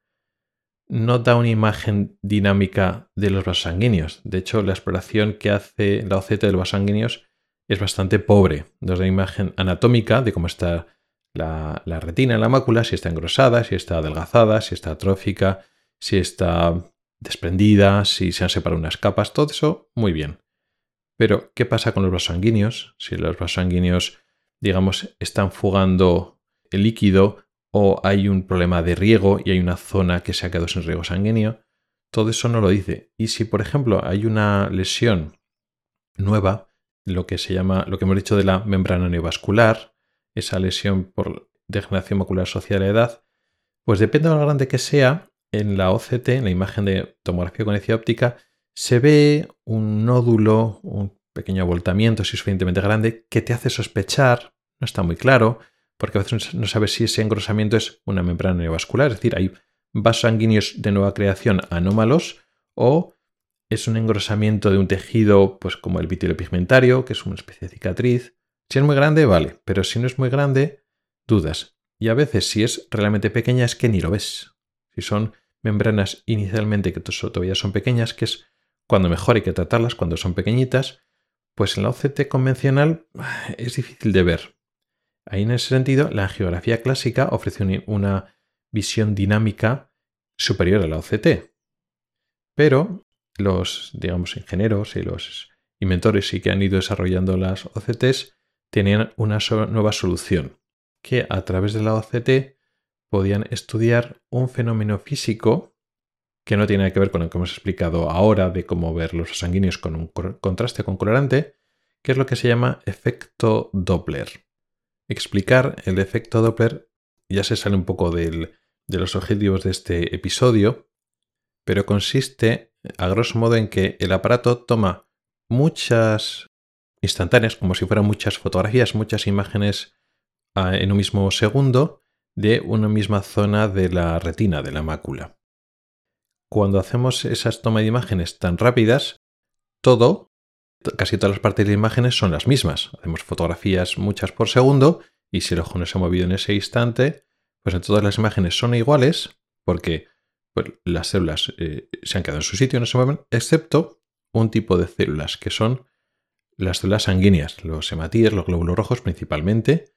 S1: no da una imagen dinámica de los vasos sanguíneos. De hecho, la exploración que hace la OCT de los vasos sanguíneos es bastante pobre. Nos da una imagen anatómica de cómo está la, retina en la mácula, si está engrosada, si está adelgazada, si está atrófica, si está desprendida, si se han separado unas capas, todo eso muy bien. Pero, ¿qué pasa con los vasos sanguíneos? Si los vasos sanguíneos, digamos, están fugando el líquido o hay un problema de riego y hay una zona que se ha quedado sin riego sanguíneo. Todo eso no lo dice. Y si, por ejemplo, hay una lesión nueva, lo que se llama, lo que hemos dicho de la membrana neovascular, esa lesión por degeneración macular asociada a la edad, pues depende de lo grande que sea, en la OCT, en la imagen de tomografía con óptica, se ve un nódulo, un pequeño abultamiento, si es suficientemente grande, que te hace sospechar, no está muy claro, porque a veces no sabes si ese engrosamiento es una membrana neovascular, es decir, hay vasos sanguíneos de nueva creación anómalos o es un engrosamiento de un tejido, pues como el vitilo pigmentario, que es una especie de cicatriz. Si es muy grande, vale, pero si no es muy grande, dudas. Y a veces, si es realmente pequeña, es que ni lo ves. Si son membranas inicialmente que todavía son pequeñas, que es cuando mejor hay que tratarlas, cuando son pequeñitas, pues en la OCT convencional es difícil de ver. Ahí en ese sentido, la angiografía clásica ofrece una visión dinámica superior a la OCT. Pero los, digamos, ingenieros y los inventores y que han ido desarrollando las OCTs tenían una nueva solución, que a través de la OCT podían estudiar un fenómeno físico que no tiene que ver con lo que hemos explicado ahora de cómo ver los sanguíneos con un contraste con colorante, que es lo que se llama efecto Doppler. Explicar el efecto Doppler ya se sale un poco de los objetivos de este episodio, pero consiste a grosso modo en que el aparato toma muchas instantáneas, como si fueran muchas fotografías, muchas imágenes ah, en un mismo segundo de una misma zona de la retina, de la mácula. Cuando hacemos esas tomas de imágenes tan rápidas, todo, casi todas las partes de las imágenes son las mismas. Hacemos fotografías muchas por segundo y si el ojo no se ha movido en ese instante, pues en todas las imágenes son iguales porque pues, las células eh, se han quedado en su sitio, no se mueven, excepto un tipo de células que son las células sanguíneas, los hematíes, los glóbulos rojos principalmente,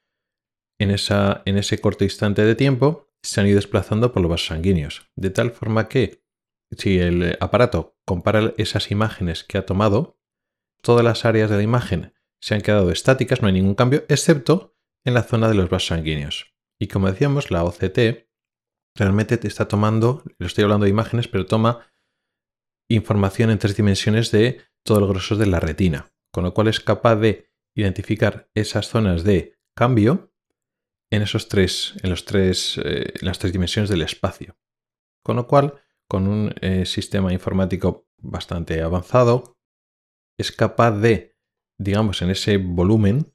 S1: en, en ese corto instante de tiempo se han ido desplazando por los vasos sanguíneos. De tal forma que si el aparato compara esas imágenes que ha tomado, todas las áreas de la imagen se han quedado estáticas, no hay ningún cambio, excepto en la zona de los vasos sanguíneos. Y como decíamos, la OCT realmente te está tomando, lo estoy hablando de imágenes, pero toma información en tres dimensiones de todo el grosor de la retina, con lo cual es capaz de identificar esas zonas de cambio en esos tres, en los tres, eh, las tres dimensiones del espacio. Con lo cual, con un eh, sistema informático bastante avanzado, es capaz de, digamos, en ese volumen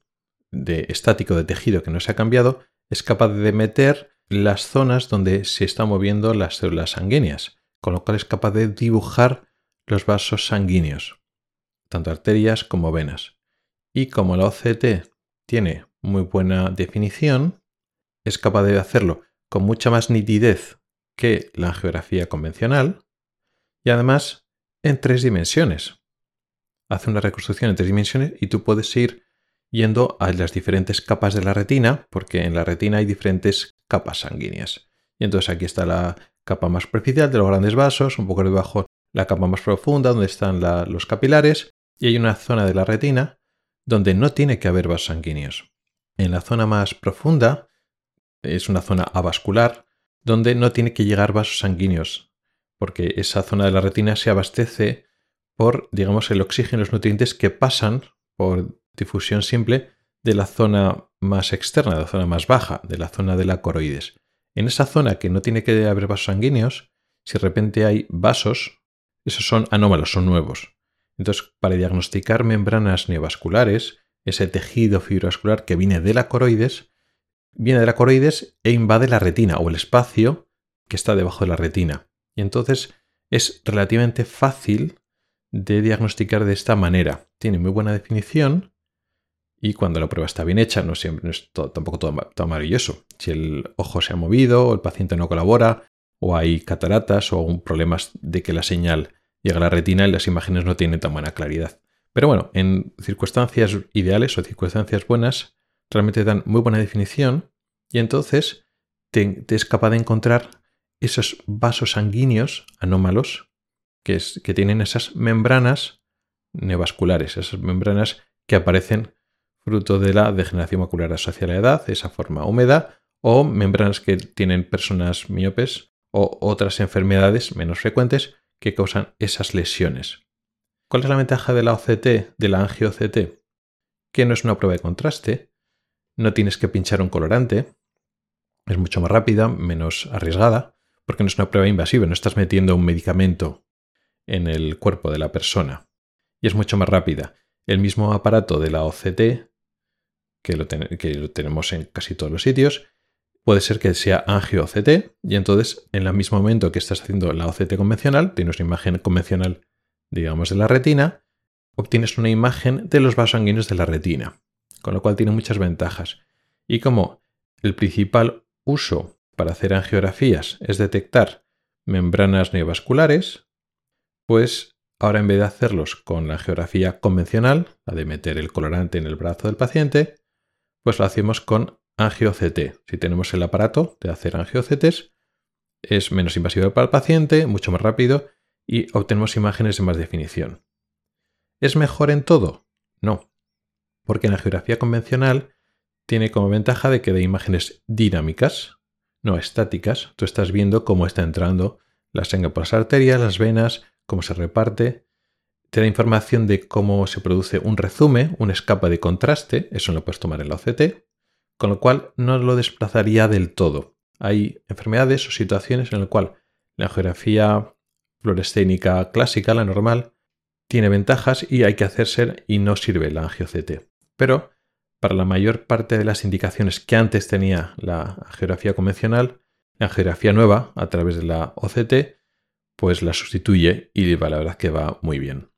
S1: de estático de tejido que no se ha cambiado, es capaz de meter las zonas donde se están moviendo las células sanguíneas, con lo cual es capaz de dibujar los vasos sanguíneos, tanto arterias como venas. Y como la OCT tiene muy buena definición, es capaz de hacerlo con mucha más nitidez que la geografía convencional y además en tres dimensiones. Hace una reconstrucción en tres dimensiones y tú puedes ir yendo a las diferentes capas de la retina, porque en la retina hay diferentes capas sanguíneas. Y entonces aquí está la capa más superficial de los grandes vasos, un poco debajo la capa más profunda donde están los capilares, y hay una zona de la retina donde no tiene que haber vasos sanguíneos. En la zona más profunda es una zona avascular donde no tiene que llegar vasos sanguíneos, porque esa zona de la retina se abastece por, digamos, el oxígeno y los nutrientes que pasan por difusión simple de la zona más externa, de la zona más baja, de la zona de la coroides. En esa zona que no tiene que haber vasos sanguíneos, si de repente hay vasos, esos son anómalos, son nuevos. Entonces, para diagnosticar membranas neovasculares, ese tejido fibrovascular que viene de la coroides, viene de la coroides e invade la retina o el espacio que está debajo de la retina. Y entonces es relativamente fácil de diagnosticar de esta manera. Tiene muy buena definición y cuando la prueba está bien hecha, no siempre es tampoco todo, maravilloso. Si el ojo se ha movido o el paciente no colabora o hay cataratas o problemas de que la señal llega a la retina y las imágenes no tienen tan buena claridad. Pero bueno, en circunstancias ideales o circunstancias buenas, realmente dan muy buena definición y entonces te, es capaz de encontrar esos vasos sanguíneos anómalos que, tienen esas membranas neovasculares, esas membranas que aparecen fruto de la degeneración macular asociada a la edad, esa forma húmeda, o membranas que tienen personas miopes o otras enfermedades menos frecuentes que causan esas lesiones. ¿Cuál es la ventaja de la OCT, de la angio-OCT? Que no es una prueba de contraste, no tienes que pinchar un colorante, Es mucho más rápida, menos arriesgada, porque no es una prueba invasiva, no estás metiendo un medicamento en el cuerpo de la persona. Y es mucho más rápida. El mismo aparato de la OCT, que lo, tenemos en casi todos los sitios, puede ser que sea angio-OCT, y entonces en el mismo momento que estás haciendo la OCT convencional, tienes una imagen convencional, digamos, de la retina, obtienes una imagen de los vasos sanguíneos de la retina, con lo cual tiene muchas ventajas. Y como el principal uso para hacer angiografías es detectar membranas neovasculares, pues ahora en vez de hacerlos con la angiografía convencional, la de meter el colorante en el brazo del paciente, pues lo hacemos con angio-CT. Si tenemos el aparato de hacer angio-CTs, es menos invasivo para el paciente, mucho más rápido y obtenemos imágenes de más definición. ¿Es mejor en todo? No, porque en la geografía convencional tiene como ventaja de que da imágenes dinámicas, no estáticas. Tú estás viendo cómo está entrando la sangre por las arterias, las venas, cómo se reparte. Te da información de cómo se produce un rezume, un escapa de contraste, eso lo puedes tomar en la OCT, con lo cual no lo desplazaría del todo. Hay enfermedades o situaciones en las cuales la geografía fluorescénica clásica, la normal, tiene ventajas y hay que hacerse y no sirve la angio-CT. Pero para la mayor parte de las indicaciones que antes tenía la geografía convencional, la geografía nueva a través de la OCT, pues la sustituye y la verdad que va muy bien.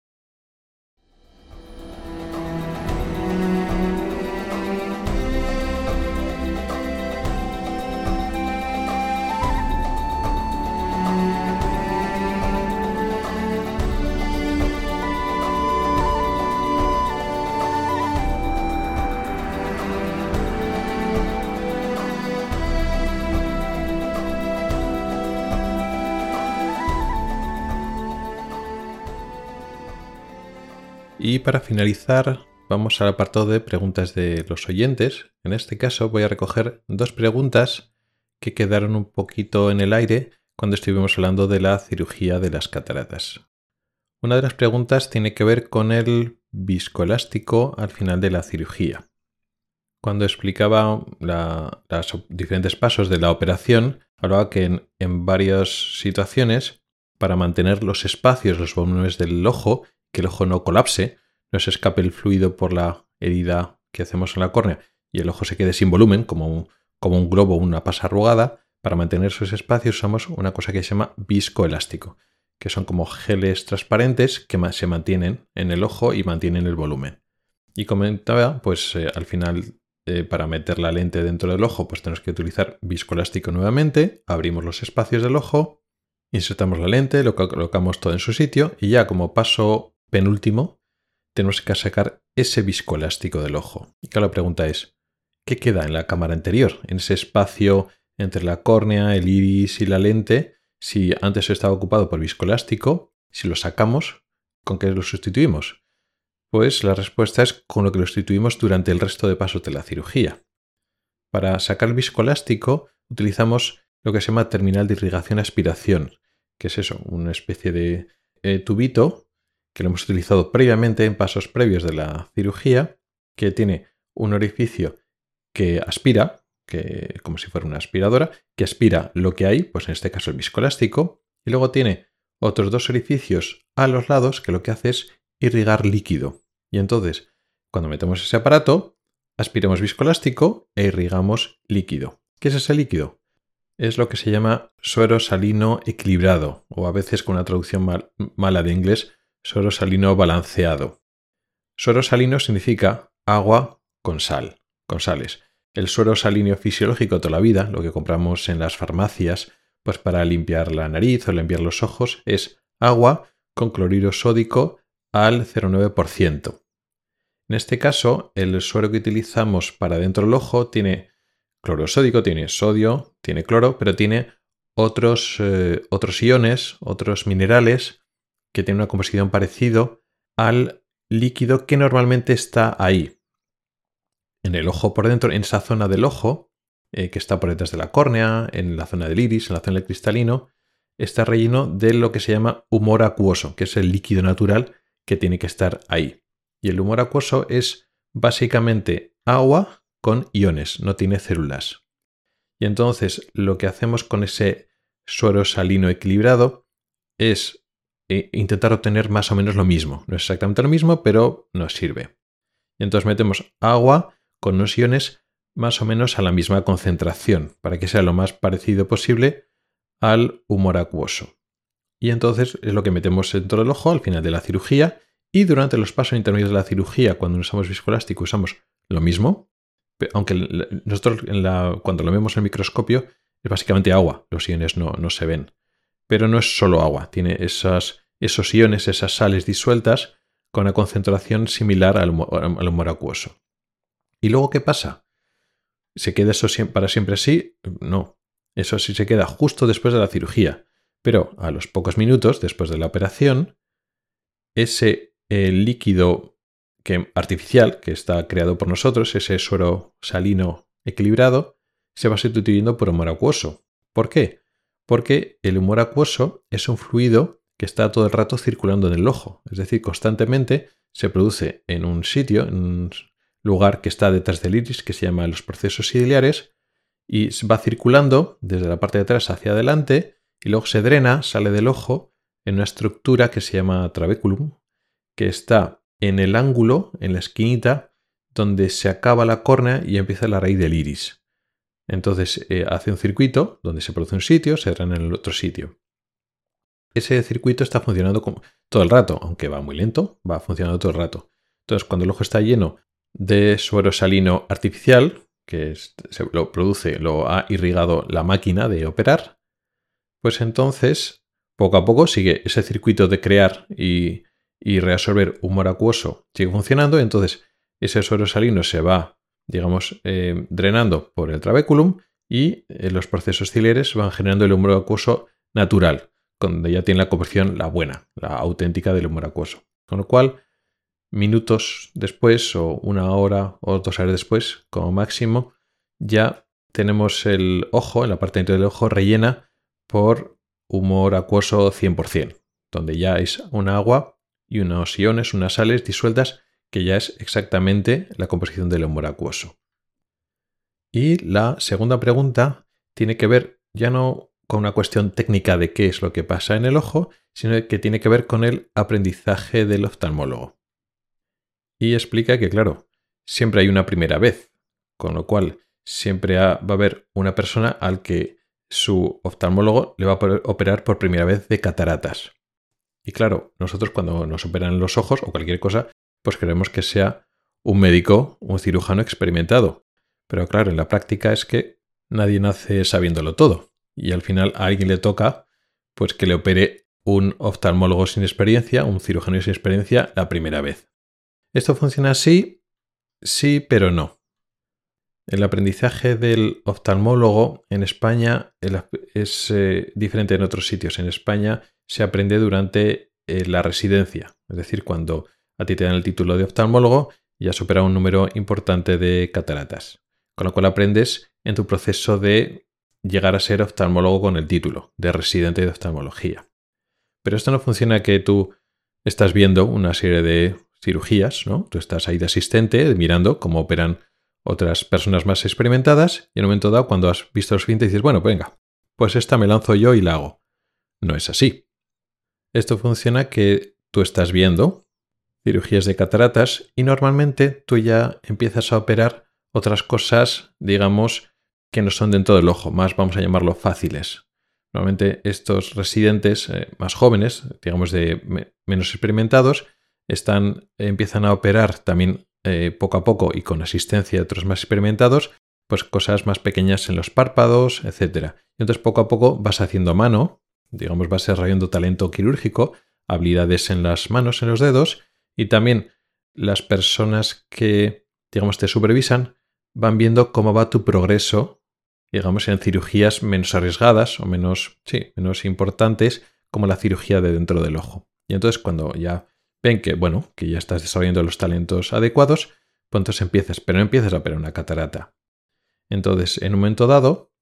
S1: Y para finalizar, vamos al apartado de preguntas de los oyentes. En este caso voy a recoger dos preguntas que quedaron un poquito en el aire cuando estuvimos hablando de la cirugía de las cataratas. Una de las preguntas tiene que ver con el viscoelástico al final de la cirugía. Cuando explicaba los diferentes pasos de la operación, hablaba que en, en varias situaciones, para mantener los espacios, los volúmenes del ojo, que el ojo no colapse, no se escape el fluido por la herida que hacemos en la córnea y el ojo se quede sin volumen, como un, como un globo una pasa arrugada, para mantener esos espacios usamos una cosa que se llama viscoelástico, que son como geles transparentes que se mantienen en el ojo y mantienen el volumen. Y comentaba, pues eh, al final eh, para meter la lente dentro del ojo, pues tenemos que utilizar viscoelástico nuevamente, abrimos los espacios del ojo, insertamos la lente, lo colocamos todo en su sitio y ya como paso penúltimo tenemos que sacar ese viscoelástico del ojo. Y claro, la pregunta es, ¿qué queda en la cámara anterior? En ese espacio entre la córnea, el iris y la lente, si antes estaba ocupado por viscoelástico, si lo sacamos, ¿con qué lo sustituimos? Pues la respuesta es con lo que lo sustituimos durante el resto de pasos de la cirugía. Para sacar el viscoelástico utilizamos lo que se llama terminal de irrigación-aspiración, que es eso, una especie de eh, tubito que lo hemos utilizado previamente en pasos previos de la cirugía, que tiene un orificio que aspira, que, como si fuera una aspiradora, que aspira lo que hay, pues en este caso el viscoelástico, y luego tiene otros dos orificios a los lados que lo que hace es irrigar líquido. Y entonces, cuando metemos ese aparato, aspiramos viscoelástico e irrigamos líquido. ¿Qué es ese líquido? Es lo que se llama suero salino equilibrado, o a veces con una traducción mala de inglés, Suero salino balanceado. Suero salino significa agua con sal, con sales. El suero salino fisiológico toda la vida, lo que compramos en las farmacias, pues para limpiar la nariz o limpiar los ojos, es agua con cloruro sódico al 0,9%. En este caso, el suero que utilizamos para dentro del ojo tiene cloro sódico, tiene sodio, tiene cloro, pero tiene otros, eh, otros iones, otros minerales que tiene una composición parecido al líquido que normalmente está ahí. En el ojo por dentro, en esa zona del ojo, eh, que está por detrás de la córnea, en la zona del iris, en la zona del cristalino, está relleno de lo que se llama humor acuoso, que es el líquido natural que tiene que estar ahí. Y el humor acuoso es básicamente agua con iones, no tiene células. Y entonces lo que hacemos con ese suero salino equilibrado es eh, intentar obtener más o menos lo mismo. No es exactamente lo mismo, pero nos sirve. Entonces metemos agua con unos iones más o menos a la misma concentración, para que sea lo más parecido posible al humor acuoso. Y entonces es lo que metemos dentro del ojo al final de la cirugía y durante los pasos intermedios de la cirugía, cuando usamos viscoelástico, usamos lo mismo, aunque nosotros cuando lo vemos en el microscopio es básicamente agua, los iones no, no se ven. Pero no es solo agua, tiene esas, esos iones, esas sales disueltas con una concentración similar al humor, acuoso. ¿Y luego qué pasa? ¿Se queda eso para siempre así? No. Eso sí se queda justo después de la cirugía. Pero a los pocos minutos después de la operación, ese líquido que, artificial que está creado por nosotros, ese suero salino equilibrado, se va sustituyendo por humor acuoso. ¿Por qué? Porque el humor acuoso es un fluido que está todo el rato circulando en el ojo. Es decir, constantemente se produce en un sitio, en un lugar que está detrás del iris, que se llama los procesos ciliares, y va circulando desde la parte de atrás hacia adelante y luego se drena, sale del ojo en una estructura que se llama trabeculum, que está en el ángulo, en la esquinita, donde se acaba la córnea y empieza la raíz del iris. Entonces eh, hace un circuito donde se produce un sitio, se drena en el otro sitio. Ese circuito está funcionando todo el rato, aunque va muy lento, va funcionando todo el rato. Entonces, cuando el ojo está lleno de suero salino artificial, que se lo produce, lo ha irrigado la máquina de operar, pues entonces, poco a poco sigue ese circuito de crear y, reabsorber humor acuoso, sigue funcionando, entonces ese suero salino se va, digamos, eh, drenando por el trabeculum y eh, los procesos ciliares van generando el humor acuoso natural, donde ya tiene la conversión la buena, la auténtica del humor acuoso. Con lo cual, minutos después o una hora o dos horas después, como máximo, ya tenemos el ojo, en la parte interior del ojo, rellena por humor acuoso 100%, donde ya es un agua y unos iones, unas sales disueltas, que ya es exactamente la composición del humor acuoso. Y la segunda pregunta tiene que ver ya no con una cuestión técnica de qué es lo que pasa en el ojo, sino que tiene que ver con el aprendizaje del oftalmólogo. Y explica que, claro, siempre hay una primera vez, con lo cual siempre va a haber una persona al que su oftalmólogo le va a operar por primera vez de cataratas. Y claro, nosotros cuando nos operan los ojos o cualquier cosa, pues queremos que sea un médico, un cirujano experimentado. Pero claro, en la práctica es que nadie nace sabiéndolo todo. Y al final a alguien le toca pues que le opere un oftalmólogo sin experiencia, un cirujano sin experiencia la primera vez. ¿Esto funciona así? Sí, pero no. El aprendizaje del oftalmólogo en España es eh, diferente en otros sitios. En España se aprende durante eh, la residencia, es decir, cuando a ti te dan el título de oftalmólogo ya supera un número importante de cataratas, con lo cual aprendes en tu proceso de llegar a ser oftalmólogo con el título de residente de oftalmología. Pero esto no funciona que tú estás viendo una serie de cirugías, ¿no? Tú estás ahí de asistente mirando cómo operan otras personas más experimentadas y en un momento dado cuando has visto los siguiente dices, bueno, venga, pues esta me lanzo yo y la hago. No es así. Esto funciona que tú estás viendo cirugías de cataratas y normalmente tú ya empiezas a operar otras cosas, digamos, que no son dentro del ojo, más vamos a llamarlo fáciles. Normalmente estos residentes eh, más jóvenes, digamos de menos experimentados, están, empiezan a operar también eh, poco a poco y con asistencia de otros más experimentados, pues cosas más pequeñas en los párpados, etc. Y entonces poco a poco vas haciendo mano, digamos, vas desarrollando talento quirúrgico, habilidades en las manos, en los dedos, y también las personas que, digamos, te supervisan van viendo cómo va tu progreso, digamos, en cirugías menos arriesgadas o menos, sí, menos importantes, como la cirugía de dentro del ojo. Y entonces cuando ya ven que, bueno, que ya estás desarrollando los talentos adecuados, pues entonces empiezas, pero no empiezas a operar una catarata. Entonces, en un momento dado,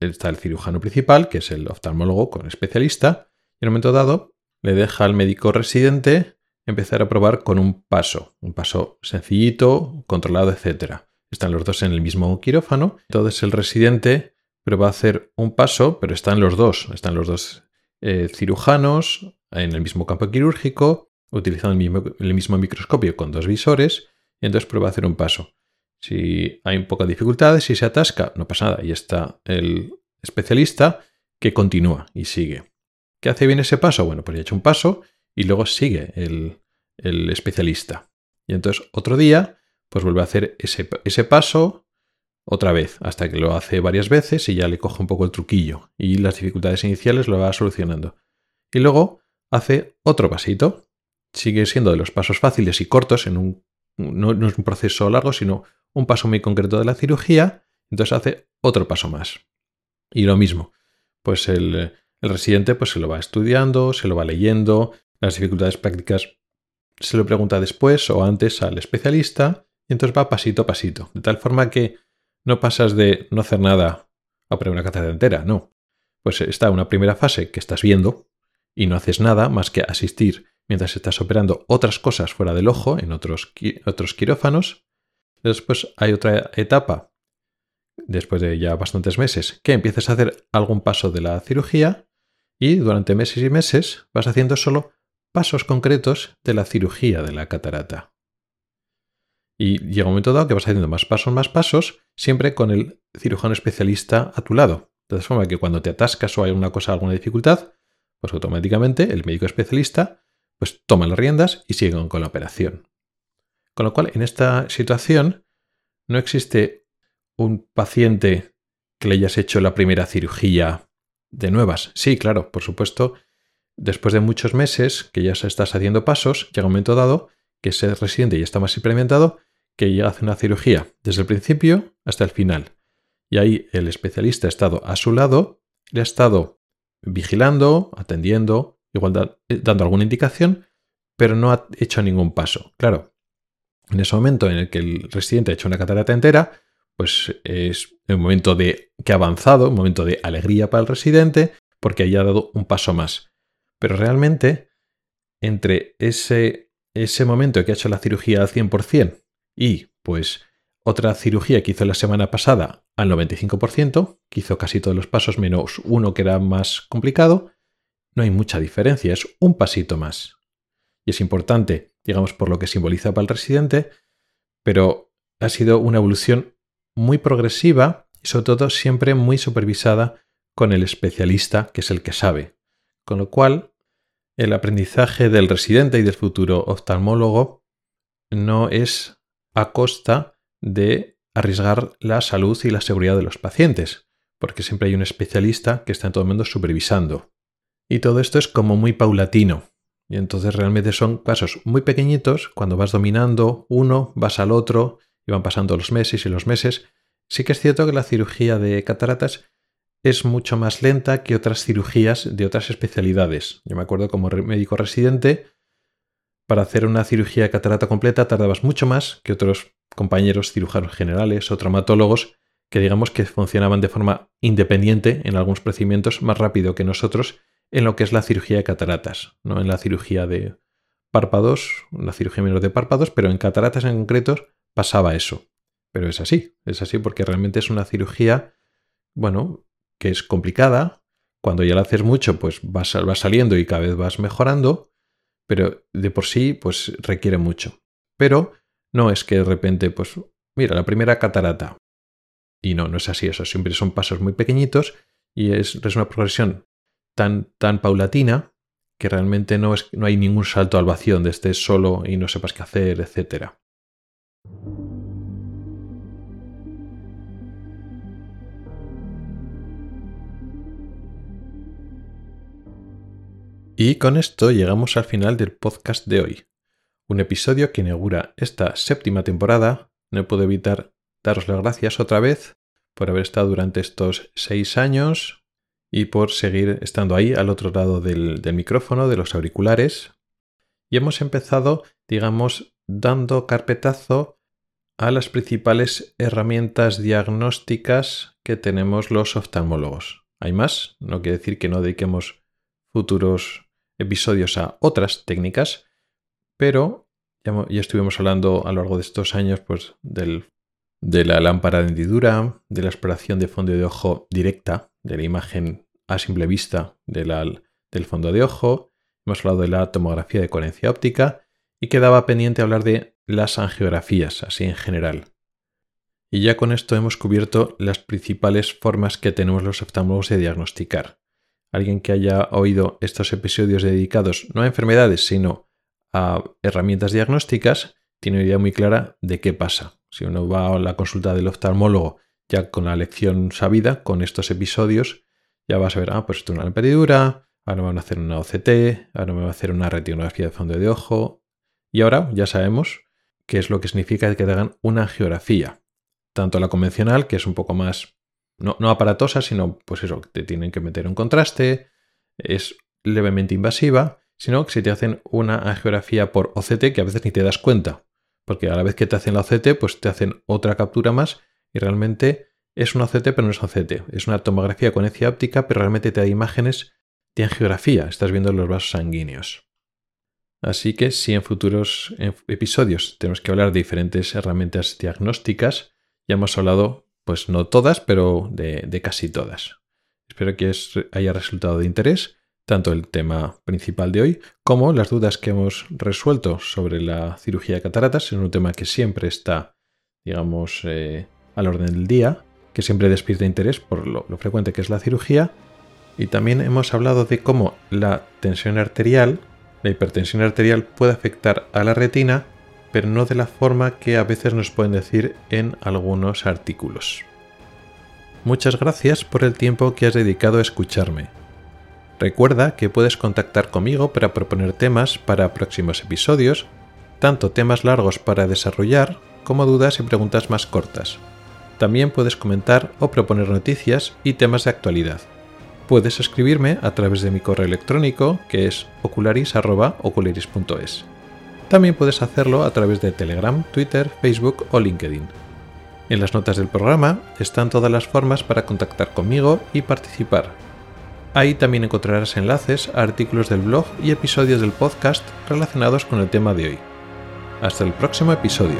S1: está el cirujano principal, que es el oftalmólogo con especialista, y en un momento dado le deja al médico residente empezar a probar con un paso, un paso sencillito, controlado, etc. Están los dos en el mismo quirófano, entonces el residente va a hacer un paso, pero están los dos, están los dos eh, cirujanos en el mismo campo quirúrgico, utilizando el mismo, el mismo microscopio con dos visores, y entonces prueba a hacer un paso. Si hay un poco de dificultades, si se atasca, no pasa nada, y está el especialista que continúa y sigue. ¿Qué hace bien ese paso? Bueno, pues ya ha hecho un paso y luego sigue el, el especialista. Y entonces otro día, pues vuelve a hacer ese, ese paso otra vez, hasta que lo hace varias veces y ya le coge un poco el truquillo y las dificultades iniciales lo va solucionando. Y luego hace otro pasito. Sigue siendo de los pasos fáciles y cortos, en un, no, no es un proceso largo, sino un paso muy concreto de la cirugía. Entonces hace otro paso más. Y lo mismo, pues el, el residente pues se lo va estudiando, se lo va leyendo, las dificultades prácticas se lo pregunta después o antes al especialista y entonces va pasito a pasito, de tal forma que no pasas de no hacer nada a poner una catarata entera, no. Pues está una primera fase que estás viendo y no haces nada más que asistir mientras estás operando otras cosas fuera del ojo en otros, otros quirófanos. Después hay otra etapa, después de ya bastantes meses, que empiezas a hacer algún paso de la cirugía y durante meses y meses vas haciendo solo pasos concretos de la cirugía de la catarata. Y llega un momento dado que vas haciendo más pasos, más pasos, siempre con el cirujano especialista a tu lado. De tal forma que cuando te atascas o hay alguna cosa, alguna dificultad, pues automáticamente el médico especialista pues toma las riendas y sigue con la operación. Con lo cual, en esta situación, no existe un paciente que le hayas hecho la primera cirugía de nuevas. Sí, claro, por supuesto, después de muchos meses que ya estás haciendo pasos, llega un momento dado que ese residente ya está más implementado que hace una cirugía desde el principio hasta el final. Y ahí el especialista ha estado a su lado, le ha estado vigilando, atendiendo, igual eh, dando alguna indicación, pero no ha hecho ningún paso. Claro, en ese momento en el que el residente ha hecho una catarata entera, pues es un momento de que ha avanzado, un momento de alegría para el residente, porque haya dado un paso más. Pero realmente, entre ese, ese momento que ha hecho la cirugía al 100% y pues otra cirugía que hizo la semana pasada al 95%, que hizo casi todos los pasos menos uno que era más complicado, no hay mucha diferencia, es un pasito más. Y es importante, digamos, por lo que simboliza para el residente, pero ha sido una evolución muy progresiva y sobre todo siempre muy supervisada con el especialista, que es el que sabe. Con lo cual, el aprendizaje del residente y del futuro oftalmólogo no es a costa de arriesgar la salud y la seguridad de los pacientes, porque siempre hay un especialista que está en todo el mundo supervisando. Y todo esto es como muy paulatino. Y entonces realmente son pasos muy pequeñitos, cuando vas dominando uno, vas al otro, y van pasando los meses y los meses. Sí que es cierto que la cirugía de cataratas es mucho más lenta que otras cirugías de otras especialidades. Yo me acuerdo como médico residente, para hacer una cirugía de catarata completa tardabas mucho más que otros compañeros cirujanos generales o traumatólogos que digamos que funcionaban de forma independiente en algunos procedimientos más rápido que nosotros en lo que es la cirugía de cataratas, no en la cirugía de párpados, la cirugía menor de párpados, pero en cataratas en concreto pasaba eso. Pero es así, es así porque realmente es una cirugía, bueno, que es complicada. Cuando ya la haces mucho, pues vas, vas saliendo y cada vez vas mejorando, pero de por sí pues requiere mucho. Pero no es que de repente, pues mira, la primera catarata. Y no, no es así, eso siempre son pasos muy pequeñitos y es, es una progresión tan, tan paulatina que realmente no, es, no hay ningún salto al vacío donde estés solo y no sepas qué hacer, etcétera. Y con esto llegamos al final del podcast de hoy. Un episodio que inaugura esta séptima temporada. No puedo evitar daros las gracias otra vez por haber estado durante estos seis años y por seguir estando ahí al otro lado del, del micrófono, de los auriculares. Y hemos empezado, digamos, dando carpetazo a las principales herramientas diagnósticas que tenemos los oftalmólogos. Hay más, no quiere decir que no dediquemos futuros episodios a otras técnicas, pero ya, estuvimos hablando a lo largo de estos años pues, del de la lámpara de hendidura, de la exploración de fondo de ojo directa, de la imagen a simple vista del fondo de ojo, hemos hablado de la tomografía de coherencia óptica y quedaba pendiente hablar de las angiografías, así en general. Y ya con esto hemos cubierto las principales formas que tenemos los oftalmólogos de diagnosticar. Alguien que haya oído estos episodios dedicados no a enfermedades, sino a herramientas diagnósticas, tiene una idea muy clara de qué pasa. Si uno va a la consulta del oftalmólogo ya con la lección sabida, con estos episodios, ya vas a ver, ah, pues esto es una pedidura, ahora me van a hacer una OCT, ahora me van a hacer una retinografía de fondo de ojo, y ahora ya sabemos qué es lo que significa que te hagan una angiografía tanto la convencional, que es un poco más, no, aparatosa, sino pues eso, te tienen que meter un contraste, es levemente invasiva, sino que si te hacen una angiografía por OCT, que a veces ni te das cuenta, porque a la vez que te hacen la OCT, pues te hacen otra captura más y realmente es una OCT, pero no es OCT, es una tomografía con ecia óptica, pero realmente te da imágenes de angiografía, estás viendo los vasos sanguíneos. Así que si en futuros episodios tenemos que hablar de diferentes herramientas diagnósticas, ya hemos hablado, pues no todas, pero de, casi todas. Espero que os haya resultado de interés tanto el tema principal de hoy como las dudas que hemos resuelto sobre la cirugía de cataratas. Es un tema que siempre está, digamos, eh, al orden del día, que siempre despierta interés por lo, lo frecuente que es la cirugía. Y también hemos hablado de cómo la tensión arterial, la hipertensión arterial puede afectar a la retina pero no de la forma que a veces nos pueden decir en algunos artículos. Muchas gracias por el tiempo que has dedicado a escucharme. Recuerda que puedes contactar conmigo para proponer temas para próximos episodios, tanto temas largos para desarrollar como dudas y preguntas más cortas. También puedes comentar o proponer noticias y temas de actualidad. Puedes escribirme a través de mi correo electrónico que es ocularis.ocularis.es. También puedes hacerlo a través de Telegram, Twitter, Facebook o LinkedIn. En las notas del programa están todas las formas para contactar conmigo y participar. Ahí también encontrarás enlaces a artículos del blog y episodios del podcast relacionados con el tema de hoy. Hasta el próximo episodio.